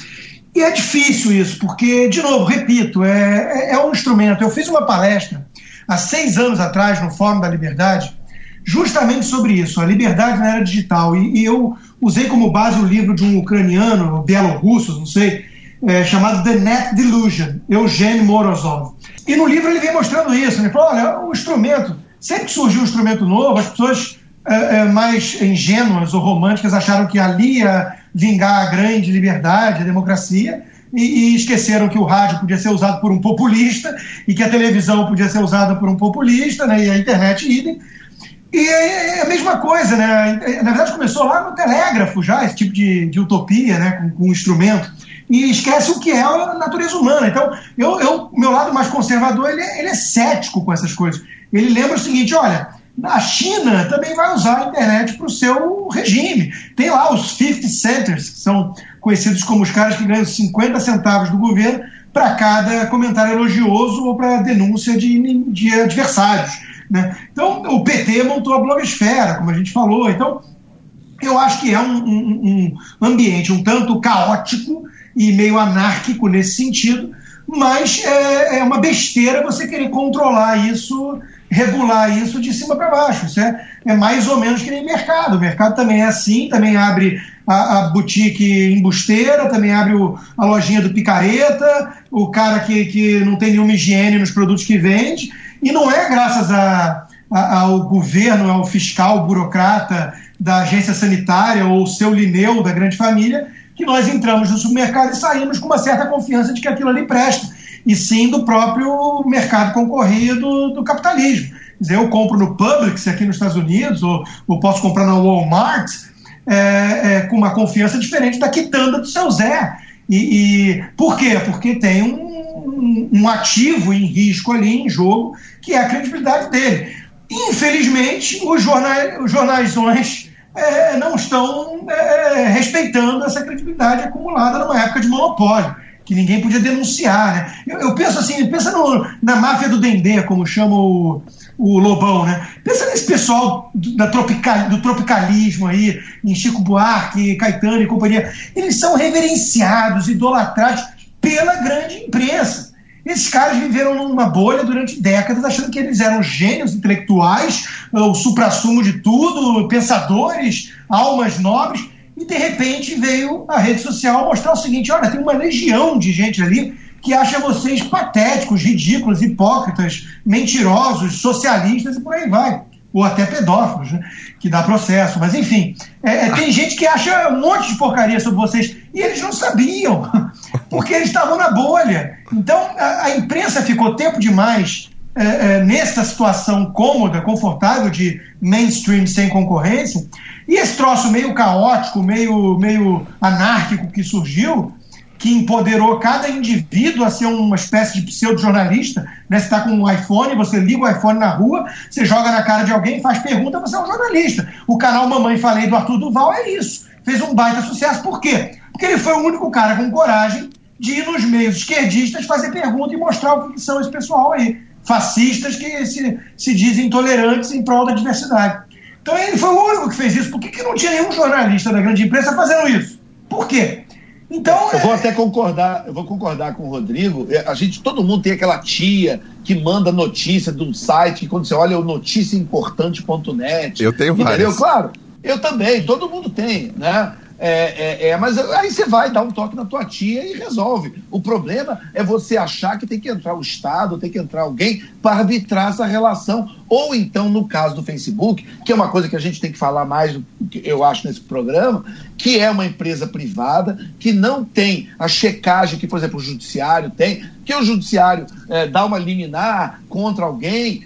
e é difícil isso, porque, de novo, repito, é, é, é um instrumento. Eu fiz uma palestra há seis anos atrás no Fórum da Liberdade justamente sobre isso, a liberdade na era digital. E, e eu usei como base o livro de um ucraniano, bielorrusso, não sei, é, chamado The Net Delusion, Eugênio Morozov. E no livro ele vem mostrando isso. Ele falou: olha, o instrumento Sempre que surgiu um instrumento novo, as pessoas é, é, mais ingênuas ou românticas acharam que ali ia vingar a grande liberdade, a democracia, e, e, esqueceram que o rádio podia ser usado por um populista e que a televisão podia ser usada por um populista, né, e a internet idem. E é, é a mesma coisa, né? Na verdade, começou lá no telégrafo já, esse tipo de, de utopia, né? Com, com um instrumento. E esquece o que é a natureza humana. Então, eu, eu meu lado mais conservador, ele é, ele é cético com essas coisas ele lembra o seguinte: olha, a China também vai usar a internet para o seu regime. Tem lá os 50 centers, que são conhecidos como os caras que ganham 50 centavos do governo para cada comentário elogioso ou para denúncia de, de adversários. Né? Então, o PT montou a blogosfera, como a gente falou. Então, eu acho que é um, um, um ambiente um tanto caótico e meio anárquico nesse sentido, mas é, é uma besteira você querer controlar isso regular isso de cima para baixo. Isso é, é mais ou menos que nem mercado. O mercado também é assim, também abre a, a boutique embusteira, também abre o, a lojinha do picareta, o cara que, que não tem nenhuma higiene nos produtos que vende. E não é graças a, a, ao governo, ao fiscal, burocrata da agência sanitária ou seu Lineu da grande família que nós entramos no supermercado e saímos com uma certa confiança de que aquilo ali presta e sim do próprio mercado concorrido do capitalismo. Quer dizer, eu compro no Publix aqui nos Estados Unidos, ou, ou posso comprar na Walmart, é, é, com uma confiança diferente da quitanda do seu Zé. E, e por quê? Porque tem um, um, ativo em risco ali, em jogo, que é a credibilidade dele. Infelizmente, os, jornais, os jornais é, não estão é, respeitando essa credibilidade acumulada numa época de monopólio que ninguém podia denunciar. Né? Eu, eu penso assim, pensa no, na máfia do Dendê, como chama o, o Lobão, né? Pensa nesse pessoal do, da tropical, do tropicalismo aí, em Chico Buarque, Caetano e companhia. Eles são reverenciados, idolatrados pela grande imprensa. Esses caras viveram numa bolha durante décadas, achando que eles eram gênios intelectuais, o supra-sumo de tudo, pensadores, almas nobres e de repente veio a rede social mostrar o seguinte: olha, tem uma legião de gente ali que acha vocês patéticos, ridículos, hipócritas, mentirosos, socialistas e por aí vai. Ou até pedófilos, né? que dá processo. Mas enfim, é, é, tem gente que acha um monte de porcaria sobre vocês e eles não sabiam, porque eles estavam na bolha. Então a, a imprensa ficou tempo demais é, é, nessa situação cômoda, confortável de mainstream sem concorrência, e esse troço meio caótico, meio, meio anárquico que surgiu, que empoderou cada indivíduo a ser uma espécie de pseudo-jornalista. Né? Você está com um iPhone, você liga o iPhone na rua, você joga na cara de alguém, faz pergunta, você é um jornalista. O canal Mamãe Falei do Arthur Duval é isso. Fez um baita sucesso. Por quê? Porque ele foi o único cara com coragem de ir nos meios esquerdistas fazer pergunta e mostrar o que são esse pessoal aí fascistas que se, se dizem intolerantes em prol da diversidade. Então ele foi o único que fez isso. Por que, que não tinha nenhum jornalista da grande imprensa fazendo isso? Por quê? Então, eu vou é... até concordar, eu vou concordar com o Rodrigo. É, a gente, todo mundo tem aquela tia que manda notícia de um site que quando você olha o noticiaimportante.net. Eu tenho entendeu? várias. Claro, eu também, todo mundo tem, né? É, é, é, mas aí você vai dar um toque na tua tia e resolve. O problema é você achar que tem que entrar o Estado, tem que entrar alguém para arbitrar essa relação. Ou então, no caso do Facebook, que é uma coisa que a gente tem que falar mais, eu acho, nesse programa, que é uma empresa privada, que não tem a checagem que, por exemplo, o judiciário tem, que o judiciário é, dá uma liminar contra alguém,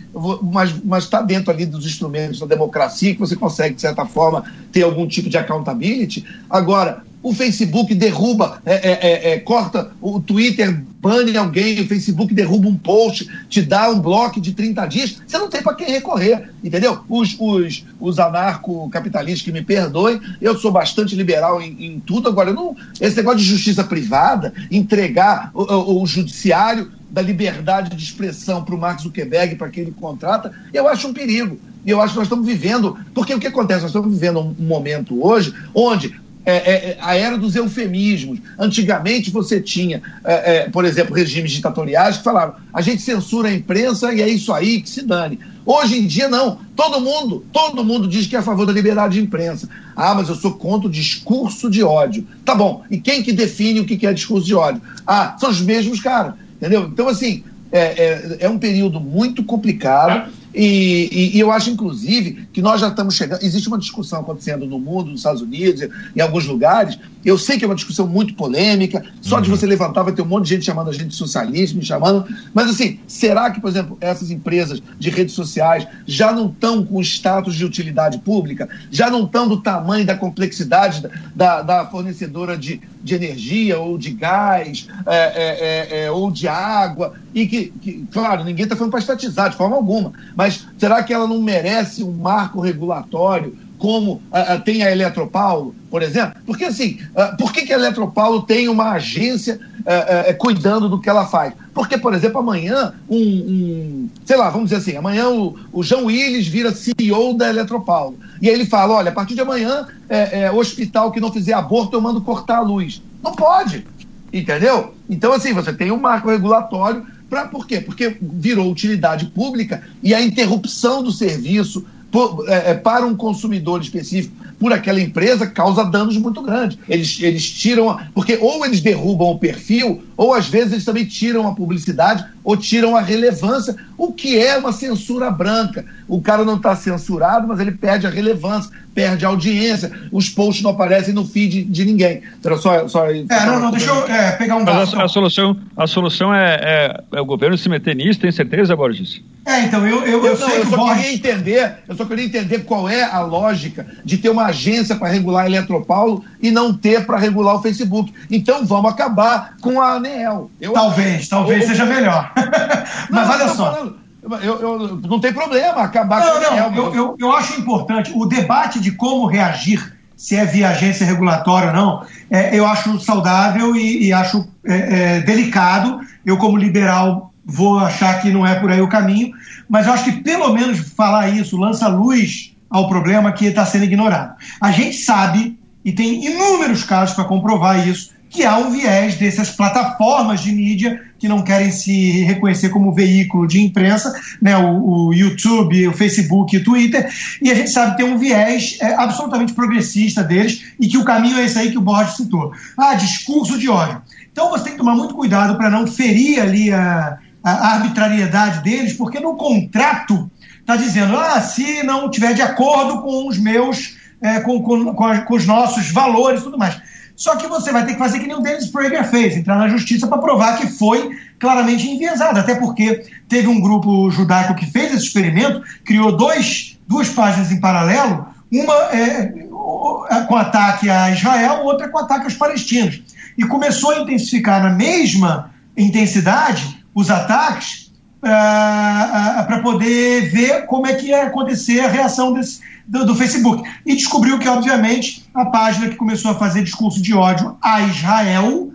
mas está dentro ali dos instrumentos da democracia, que você consegue, de certa forma, ter algum tipo de accountability. Agora, o Facebook derruba, é, é, é, é, corta, o Twitter bane alguém, o Facebook derruba um post, te dá um bloco de 30 dias, você não tem para quem recorrer, entendeu? Os, os, os anarcocapitalistas que me perdoem, eu sou bastante liberal em, em tudo, agora, não, esse negócio de justiça privada, entregar o, o, o judiciário da liberdade de expressão para o Mark Zuckerberg, para quem ele contrata, eu acho um perigo. E eu acho que nós estamos vivendo, porque o que acontece? Nós estamos vivendo um momento hoje onde é, é, a era dos eufemismos. Antigamente você tinha, é, é, por exemplo, regimes ditatoriais que falavam a gente censura a imprensa e é isso aí que se dane. Hoje em dia, não. Todo mundo, todo mundo diz que é a favor da liberdade de imprensa. Ah, mas eu sou contra o discurso de ódio. Tá bom. E quem que define o que é discurso de ódio? Ah, são os mesmos caras. Entendeu? Então, assim, é, é, é um período muito complicado. E, e, e, eu acho, inclusive, que nós já estamos chegando. Existe uma discussão acontecendo no mundo, nos Estados Unidos, em alguns lugares. Eu sei que é uma discussão muito polêmica. Só uhum. de você levantar, vai ter um monte de gente chamando a gente de socialista, me chamando. Mas, assim, será que, por exemplo, essas empresas de redes sociais já não estão com status de utilidade pública? Já não estão do tamanho, da complexidade da, da fornecedora de, de energia ou de gás é, é, é, é ou de água? E que, que claro, ninguém está falando para estatizar de forma alguma mas será que ela não merece um marco regulatório como uh, tem a Eletropaulo, por exemplo? Porque assim, uh, por que, que a Eletropaulo tem uma agência uh, cuidando do que ela faz? Porque, por exemplo, amanhã um, um sei lá, vamos dizer assim, amanhã o, o João Willis vira CEO da Eletropaulo. E aí ele fala, olha, a partir de amanhã, é, é, hospital que não fizer aborto, eu mando cortar a luz. Não pode, entendeu? Então, assim, você tem um marco regulatório Pra, por quê? Porque virou utilidade pública e a interrupção do serviço é, é, para um consumidor específico por aquela empresa causa danos muito grandes. Eles, eles tiram, porque ou eles derrubam o perfil, ou às vezes eles também tiram a publicidade ou tiram a relevância, o que é uma censura branca. O cara não está censurado, mas ele perde a relevância, perde a audiência, os posts não aparecem no feed de ninguém. Então, só, só, é, não, não, deixa eu é, pegar um Mas a, a, solução, a solução é, é, é, o governo se meter nisso, tem certeza, Borges? É, então, eu, eu, eu, eu, não, eu só Borges... queria entender, eu só queria entender qual é a lógica de ter uma agência para regular a Eletropaulo e não ter para regular o Facebook. Então vamos acabar com a ANEEL. Eu talvez, talvez seja melhor. Mas não, olha só. Falando, eu, eu, não tem problema acabar não, com a ANEEL. Não, eu, eu, eu acho importante o debate de como reagir se é via agência regulatória ou não, é, eu acho saudável e, e acho é, é, delicado. Eu, como liberal, vou achar que não é por aí o caminho, mas eu acho que pelo menos falar isso lança luz ao problema que está sendo ignorado. A gente sabe, e tem inúmeros casos para comprovar isso, que há um viés dessas plataformas de mídia que não querem se reconhecer como veículo de imprensa, né, o, o YouTube, o Facebook o Twitter, e a gente sabe que tem um viés é, absolutamente progressista deles e que o caminho é esse aí que o Borges citou. Ah, discurso de ódio. Então você tem que tomar muito cuidado para não ferir ali a, a arbitrariedade deles, porque no contrato está dizendo, ah, se não tiver de acordo com os meus, é, com, com, com, os nossos valores e tudo mais. Só que você vai ter que fazer que nem o Dennis Prager fez, entrar na justiça para provar que foi claramente enviesado. Até porque teve um grupo judaico que fez esse experimento, criou dois, duas páginas em paralelo, uma é, com ataque a Israel, outra com ataque aos palestinos. E começou a intensificar na mesma intensidade os ataques uh, uh, para poder ver como é que ia acontecer a reação desse, do, do, Facebook. E descobriu que, obviamente, a página que começou a fazer discurso de ódio a Israel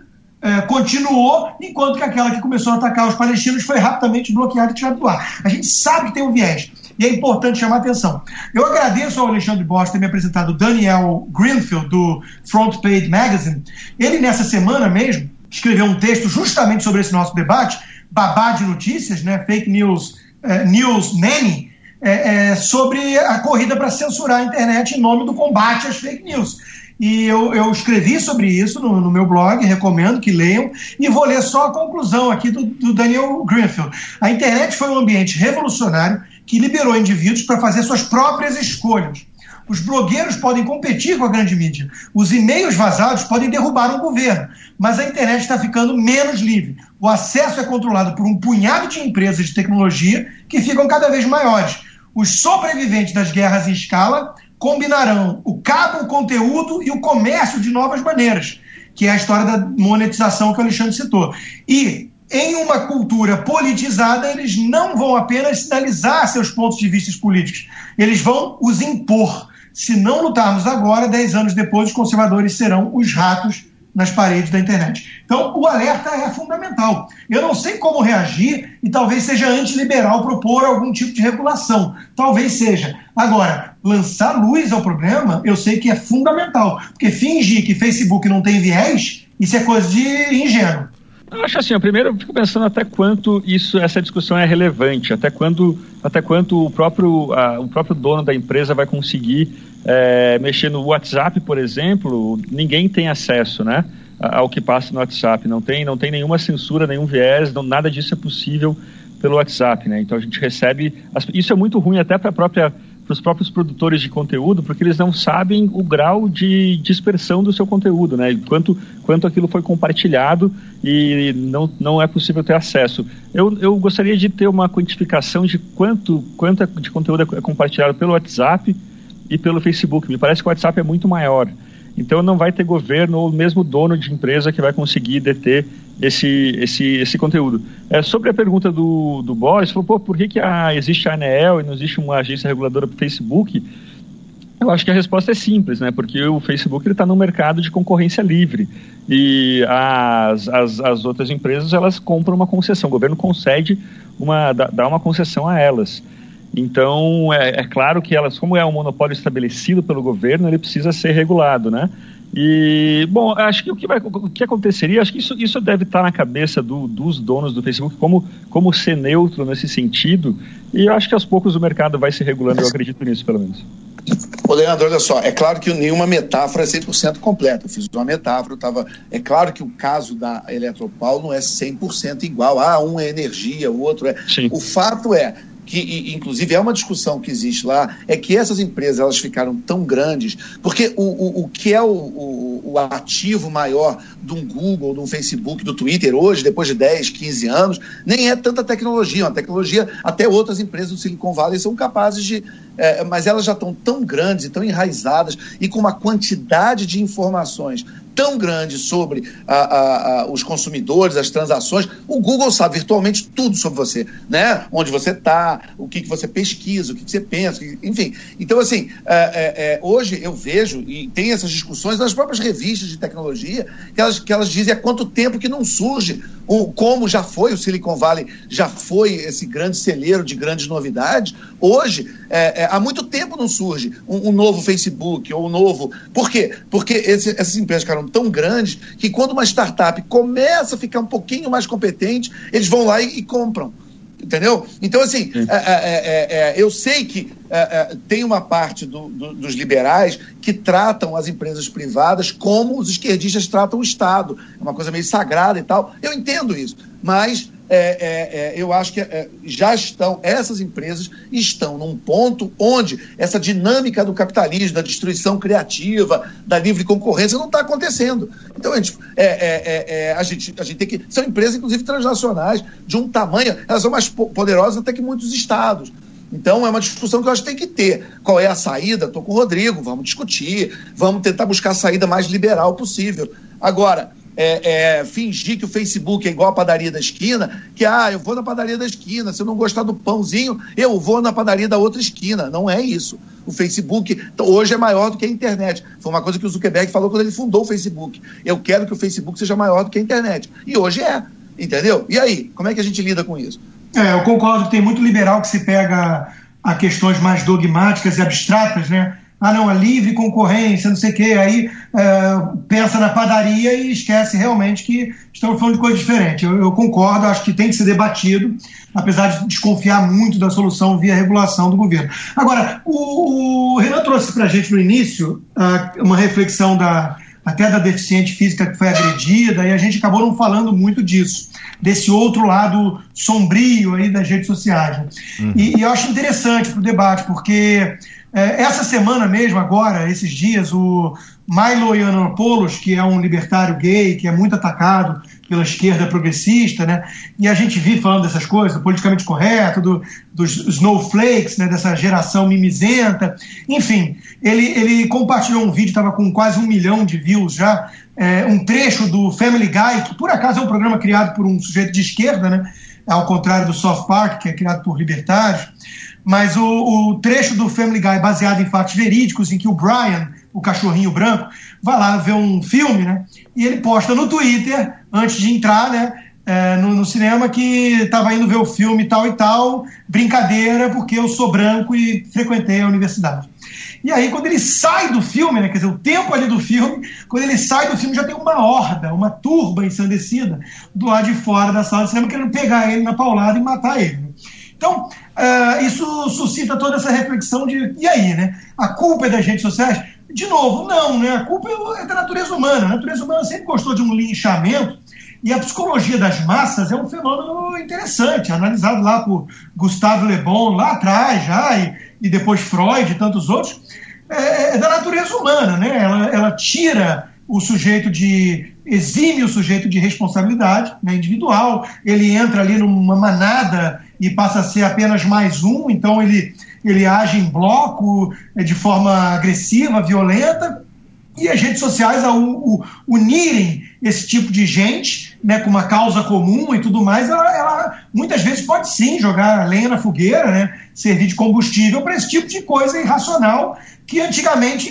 continuou, enquanto que aquela que começou a atacar os palestinos foi rapidamente bloqueada e tirada do ar. A gente sabe que tem um viés. E é importante chamar atenção. Eu agradeço ao Alexandre Bosch ter me apresentado o Daniel Greenfield, do Front Page Magazine. Ele, nessa semana mesmo, escreveu um texto justamente sobre esse nosso debate, babá de notícias, né, fake news, uh, news nanny, é, é, sobre a corrida para censurar a internet em nome do combate às fake news. E eu, eu escrevi sobre isso no, no, meu blog, recomendo que leiam, e vou ler só a conclusão aqui do, do Daniel Greenfield. A internet foi um ambiente revolucionário que liberou indivíduos para fazer suas próprias escolhas. Os blogueiros podem competir com a grande mídia. Os e-mails vazados podem derrubar um governo. Mas a internet está ficando menos livre. O acesso é controlado por um punhado de empresas de tecnologia que ficam cada vez maiores. Os sobreviventes das guerras em escala combinarão o cabo, o conteúdo e o comércio de novas maneiras, que é a história da monetização que o Alexandre citou. E em uma cultura politizada, eles não vão apenas sinalizar seus pontos de vista políticos, eles vão os impor. Se não lutarmos agora, dez anos depois, os conservadores serão os ratos nas paredes da internet. Então, o alerta é fundamental. Eu não sei como reagir e talvez seja antiliberal propor algum tipo de regulação. Talvez seja. Agora, lançar luz ao problema, eu sei que é fundamental. Porque fingir que Facebook não tem viés, isso é coisa de ingênuo. Eu acho assim, primeiro eu fico pensando até quanto isso, essa discussão é relevante, até quando, até quanto o próprio, a, o próprio dono da empresa vai conseguir é, mexer no WhatsApp, por exemplo, ninguém tem acesso, né, ao que passa no WhatsApp, não tem, não tem nenhuma censura, nenhum viés, não, nada disso é possível pelo WhatsApp, né? Então a gente recebe, isso é muito ruim até para própria para os próprios produtores de conteúdo, porque eles não sabem o grau de dispersão do seu conteúdo, né? Quanto, quanto aquilo foi compartilhado e não, não é possível ter acesso. Eu, eu gostaria de ter uma quantificação de quanto, quanto de conteúdo é compartilhado pelo WhatsApp e pelo Facebook. Me parece que o WhatsApp é muito maior. Então não vai ter governo ou mesmo dono de empresa que vai conseguir deter esse, esse, esse conteúdo. É, sobre a pergunta do, do Boris, falou, pô, por que, que a, existe a ANEEL e não existe uma agência reguladora para o Facebook? Eu acho que a resposta é simples, né? Porque o Facebook está no mercado de concorrência livre e as, as, as outras empresas elas compram uma concessão. O governo concede uma dá uma concessão a elas. Então é, é claro que elas, como é um monopólio estabelecido pelo governo, ele precisa ser regulado, né? E, bom, acho que o que, vai, o que aconteceria, acho que isso, isso deve estar na cabeça do, dos donos do Facebook, como, como ser neutro nesse sentido, e eu acho que aos poucos o mercado vai se regulando, eu acredito nisso, pelo menos. Ô, Leandro, olha só, é claro que nenhuma metáfora é 100% completa. Eu fiz uma metáfora, eu tava... é claro que o caso da Eletropaulo não é 100% igual. Ah, um é energia, o outro é. Sim. O fato é, que inclusive é uma discussão que existe lá, é que essas empresas elas ficaram tão grandes, porque o, o, o que é o, o, o ativo maior de um Google, de um Facebook, do Twitter hoje, depois de 10, 15 anos, nem é tanta tecnologia, uma tecnologia, até outras empresas do Silicon Valley são capazes de, é, mas elas já estão tão grandes e tão enraizadas e com uma quantidade de informações tão grande sobre a, a, a, os consumidores, as transações. O Google sabe virtualmente tudo sobre você, né? Onde você está, o que, que você pesquisa, o que, que você pensa, enfim. Então, assim, é, é, é, hoje eu vejo e tem essas discussões nas próprias revistas de tecnologia que elas, que elas dizem há quanto tempo que não surge, o, como já foi o Silicon Valley, já foi esse grande celeiro de grandes novidades. Hoje, é, é, há muito tempo não surge um, um, novo Facebook ou um novo. Por quê? Porque esse, essas empresas ficaram tão grandes que quando uma startup começa a ficar um pouquinho mais competente, eles vão lá e, e compram. Entendeu? Então, assim, é, é, é, é, eu sei que é, tem uma parte do, do, dos liberais que tratam as empresas privadas como os esquerdistas tratam o Estado. É uma coisa meio sagrada e tal. Eu entendo isso. Mas é, é, é, eu acho que é, já estão, essas empresas estão num ponto onde essa dinâmica do capitalismo, da destruição criativa, da livre concorrência não está acontecendo. Então, a gente, é, a, gente, a gente tem que. São empresas, inclusive, transnacionais, de um tamanho, elas são mais poderosas até que muitos estados. Então, é uma discussão que eu acho que tem que ter. Qual é a saída? Estou com o Rodrigo, vamos discutir, vamos tentar buscar a saída mais liberal possível. Agora, é, é, fingir que o Facebook é igual a padaria da esquina, que ah, eu vou na padaria da esquina, se eu não gostar do pãozinho, eu vou na padaria da outra esquina. Não é isso. O Facebook hoje é maior do que a internet. Foi uma coisa que o Zuckerberg falou quando ele fundou o Facebook. Eu quero que o Facebook seja maior do que a internet. E hoje é. Entendeu? E aí, como é que a gente lida com isso? É, eu concordo que tem muito liberal que se pega a questões mais dogmáticas e abstratas, né? Ah, não, é livre concorrência, não sei o quê. Aí é, pensa na padaria e esquece realmente que estamos falando de coisa diferente. Eu, eu, concordo, acho que tem que ser debatido, apesar de desconfiar muito da solução via regulação do governo. Agora, o, o Renan trouxe para a gente no início uh, uma reflexão da, até da deficiente física que foi agredida, e a gente acabou não falando muito disso, desse outro lado sombrio aí das redes sociais. Né? Uhum. E, e, eu acho interessante para o debate, porque é, essa semana mesmo, agora, esses dias, o Milo Yiannopoulos, que é um libertário gay, que é muito atacado pela esquerda progressista, né? E a gente vive falando dessas coisas, politicamente correto, do, dos snowflakes, né? Dessa geração mimizenta. Enfim, ele, ele compartilhou um vídeo, estava com quase um milhão de views já, é, um trecho do Family Guy, que por acaso é um programa criado por um sujeito de esquerda, né? Ao contrário do South Park, que é criado por libertários. Mas o, o trecho do Family Guy baseado em fatos verídicos, em que o Brian, o cachorrinho branco, vai lá ver um filme, né? E ele posta no Twitter, antes de entrar, né? É, no, no, cinema que estava indo ver o filme tal e tal, brincadeira, porque eu sou branco e frequentei a universidade. E aí, quando ele sai do filme, né, quer dizer, o tempo ali do filme, quando ele sai do filme, já tem uma horda, uma turba ensandecida do lado de fora da sala de cinema querendo pegar ele na paulada e matar ele. Então, uh, isso suscita toda essa reflexão de, e aí, né? A culpa é das redes sociais? De novo, não, né? A culpa é da natureza humana. A natureza humana sempre gostou de um linchamento e a psicologia das massas é um fenômeno interessante, analisado lá por Gustavo Le Bon lá atrás já, e, e depois Freud e tantos outros. É, é da natureza humana, né? Ela, ela tira o sujeito de exime o sujeito de responsabilidade né, individual, ele entra ali numa manada e passa a ser apenas mais um, então ele, ele age em bloco é, de forma agressiva, violenta, e as redes sociais, ao, unirem esse tipo de gente né, com uma causa comum e tudo mais, ela, ela, muitas vezes pode sim jogar lenha na fogueira, né, servir de combustível para esse tipo de coisa irracional que antigamente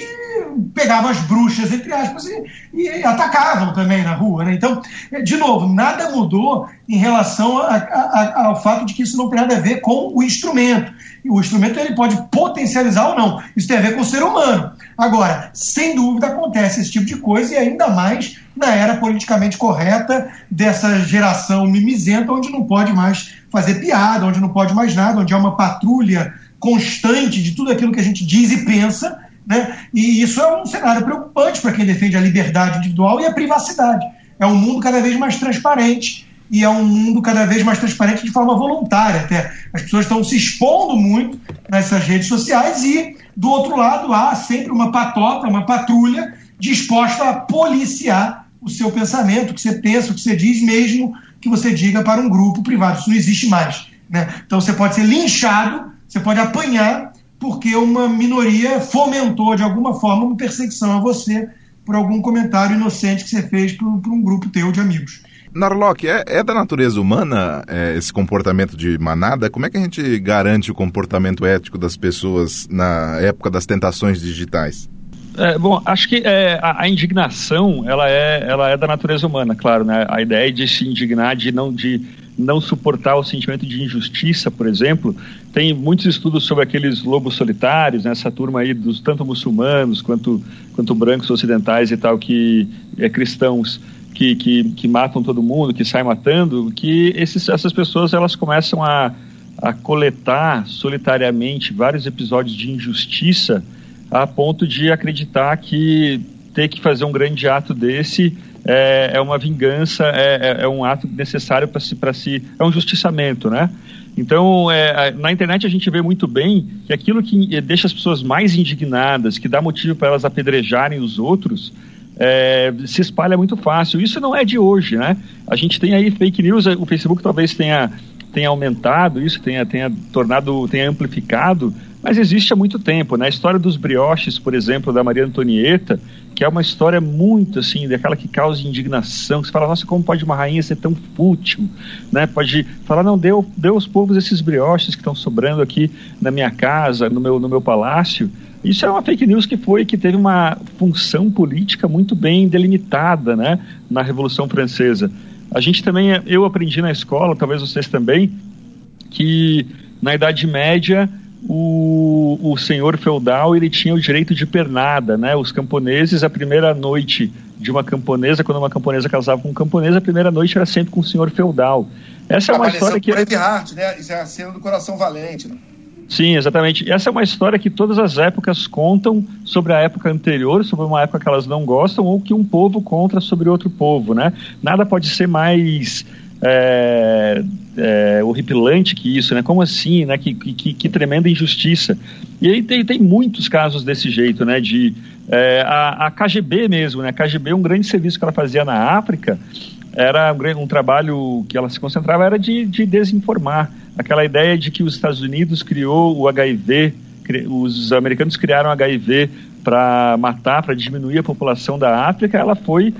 pegavam as bruxas, entre aspas, e, e atacavam também na rua. Né? Então, é, de novo, nada mudou em relação a, a, ao fato de que isso não tem nada a ver com o instrumento. O instrumento ele pode potencializar ou não. Isso tem a ver com o ser humano. Agora, sem dúvida acontece esse tipo de coisa e ainda mais na era politicamente correta dessa geração mimizenta, onde não pode mais fazer piada, onde não pode mais nada, onde há uma patrulha constante de tudo aquilo que a gente diz e pensa né? E isso é um cenário preocupante para quem defende a liberdade individual e a privacidade. É um mundo cada vez mais transparente e é um mundo cada vez mais transparente de forma voluntária até. As pessoas estão se expondo muito nessas redes sociais e, do outro lado, há sempre uma patota, uma patrulha disposta a policiar o seu pensamento, o que você pensa, o que você diz, mesmo que você diga para um grupo privado. Isso não existe mais. Né? Então você pode ser linchado, você pode apanhar porque uma minoria fomentou de alguma forma uma perseguição a você por algum comentário inocente que você fez para um grupo teu de amigos. Narlock, é, é, da natureza humana é, esse comportamento de manada? Como é que a gente garante o comportamento ético das pessoas na época das tentações digitais? É, bom, acho que é, a, a, indignação ela é, ela é da natureza humana, claro, né? A ideia de se indignar, de não, de não suportar o sentimento de injustiça, por exemplo, tem muitos estudos sobre aqueles lobos solitários, né? essa turma aí dos tanto muçulmanos quanto, quanto brancos ocidentais e tal, que é cristãos, que, que, que matam todo mundo, que saem matando, que esses, essas pessoas elas começam a, a coletar solitariamente vários episódios de injustiça a ponto de acreditar que ter que fazer um grande ato desse é, é uma vingança, é, é, é um ato necessário para se, se. É um justiçamento, né? Então, é, na internet a gente vê muito bem que aquilo que deixa as pessoas mais indignadas, que dá motivo para elas apedrejarem os outros, é, se espalha muito fácil. Isso não é de hoje, né? A gente tem aí fake news, o Facebook talvez tenha, tenha aumentado isso, tenha, tenha tornado, tenha amplificado, mas existe há muito tempo. Né? A história dos brioches, por exemplo, da Maria Antonieta, que é uma história muito assim, daquela que causa indignação, que você fala, nossa, como pode uma rainha ser tão fútil, né? Pode falar, não, deu, deu aos povos esses brioches que estão sobrando aqui na minha casa, no meu, no meu palácio. Isso é uma fake news que foi, que teve uma função política muito bem delimitada, né? Na Revolução Francesa. A gente também, eu aprendi na escola, talvez vocês também, que na Idade Média o, o senhor feudal ele tinha o direito de pernada, né? Os camponeses, a primeira noite de uma camponesa, quando uma camponesa casava com um camponês, a primeira noite era sempre com o senhor feudal. Essa é uma história que... Braveheart, né? Isso é a cena do coração valente, né? Sim, exatamente. Essa é uma história que todas as épocas contam sobre a época anterior, sobre uma época que elas não gostam, ou que um povo conta sobre outro povo, né? Nada pode ser mais é, é, horripilante que isso, né? Como assim, né? Que, que, que tremenda injustiça. E aí tem, tem muitos casos desse jeito, né? De é, a, a KGB mesmo, né? A KGB, um grande serviço que ela fazia na África, era um, um trabalho que ela se concentrava era de, de desinformar. Aquela ideia de que os Estados Unidos criou o HIV, os americanos criaram HIV para matar, para diminuir a população da África, ela foi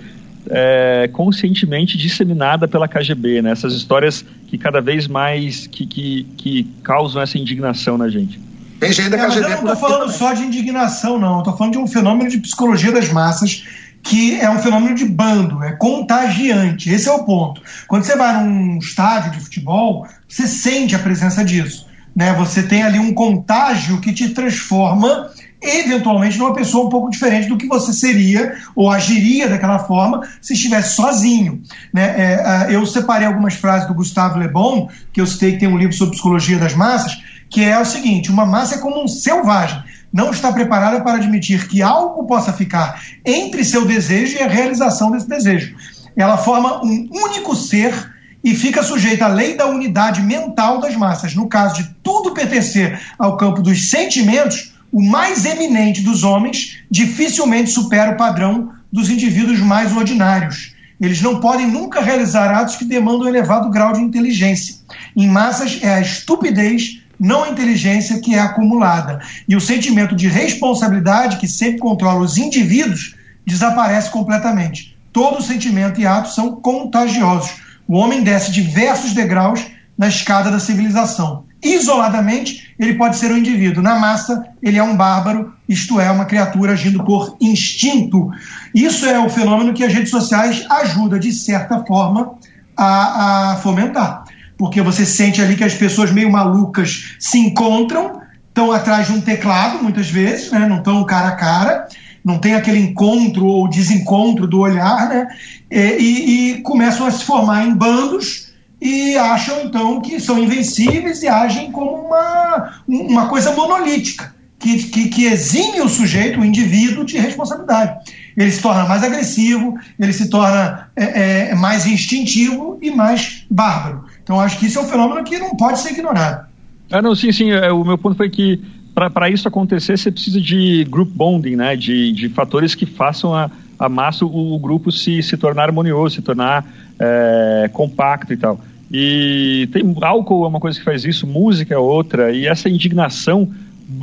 é, conscientemente disseminada pela KGB, né? Essas histórias que cada vez mais que, que, que causam essa indignação na gente. Tem gente da KGB. É, eu não estou falando só de indignação, não. Estou falando de um fenômeno de psicologia das massas que é um fenômeno de bando, é contagiante. Esse é o ponto. Quando você vai num estádio de futebol, você sente a presença disso. Né? Você tem ali um contágio que te transforma eventualmente numa pessoa um pouco diferente do que você seria ou agiria daquela forma se estivesse sozinho. Né? É, eu separei algumas frases do Gustavo Le Bon, que eu citei que tem um livro sobre psicologia das massas, que é o seguinte: uma massa é como um selvagem. Não está preparada para admitir que algo possa ficar entre seu desejo e a realização desse desejo. Ela forma um único ser e fica sujeita à lei da unidade mental das massas. No caso de tudo pertencer ao campo dos sentimentos, o mais eminente dos homens dificilmente supera o padrão dos indivíduos mais ordinários. Eles não podem nunca realizar atos que demandam um elevado grau de inteligência. Em massas, é a estupidez, não a inteligência, que é acumulada. E o sentimento de responsabilidade, que sempre controla os indivíduos, desaparece completamente. Todo sentimento e ato são contagiosos. O homem desce diversos degraus na escada da civilização. Isoladamente, ele pode ser um indivíduo. Na massa, ele é um bárbaro, isto é, uma criatura agindo por instinto. Isso é o fenômeno que as redes sociais ajudam, de certa forma, a, a fomentar. Porque você sente ali que as pessoas meio malucas se encontram, estão atrás de um teclado, muitas vezes, né? não estão cara a cara, não tem aquele encontro ou desencontro do olhar, né? e, e começam a se formar em bandos e acham então que são invencíveis e agem como uma, uma coisa monolítica, que, que, que exime o sujeito, o indivíduo, de responsabilidade. Ele se torna mais agressivo, ele se torna é, é, mais instintivo e mais bárbaro. Então acho que isso é um fenômeno que não pode ser ignorado. Ah, não, sim, sim. É, o meu ponto foi que para isso acontecer, você precisa de group bonding, né? de, de fatores que façam a, a massa, o, o grupo se, se tornar harmonioso, se tornar é, compacto e tal. E tem álcool é uma coisa que faz isso, música é outra, e essa indignação,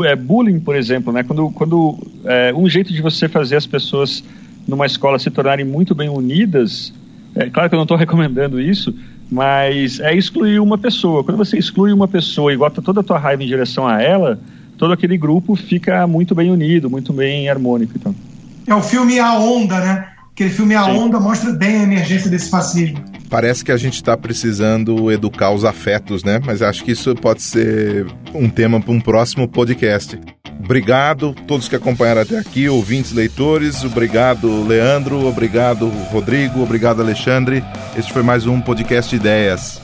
é, bullying, por exemplo, né? Quando, quando é, um jeito de você fazer as pessoas numa escola se tornarem muito bem unidas, é claro que eu não estou recomendando isso, mas é excluir uma pessoa. Quando você exclui uma pessoa e bota toda a tua raiva em direção a ela, todo aquele grupo fica muito bem unido, muito bem harmônico. Então. É o filme A Onda, né? Aquele filme A Sim. Onda mostra bem a emergência desse fascismo. Parece que a gente está precisando educar os afetos, né? Mas acho que isso pode ser um tema para um próximo podcast. Obrigado a todos que acompanharam até aqui, ouvintes, leitores. Obrigado, Leandro. Obrigado, Rodrigo. Obrigado, Alexandre. Este foi mais um podcast Ideias.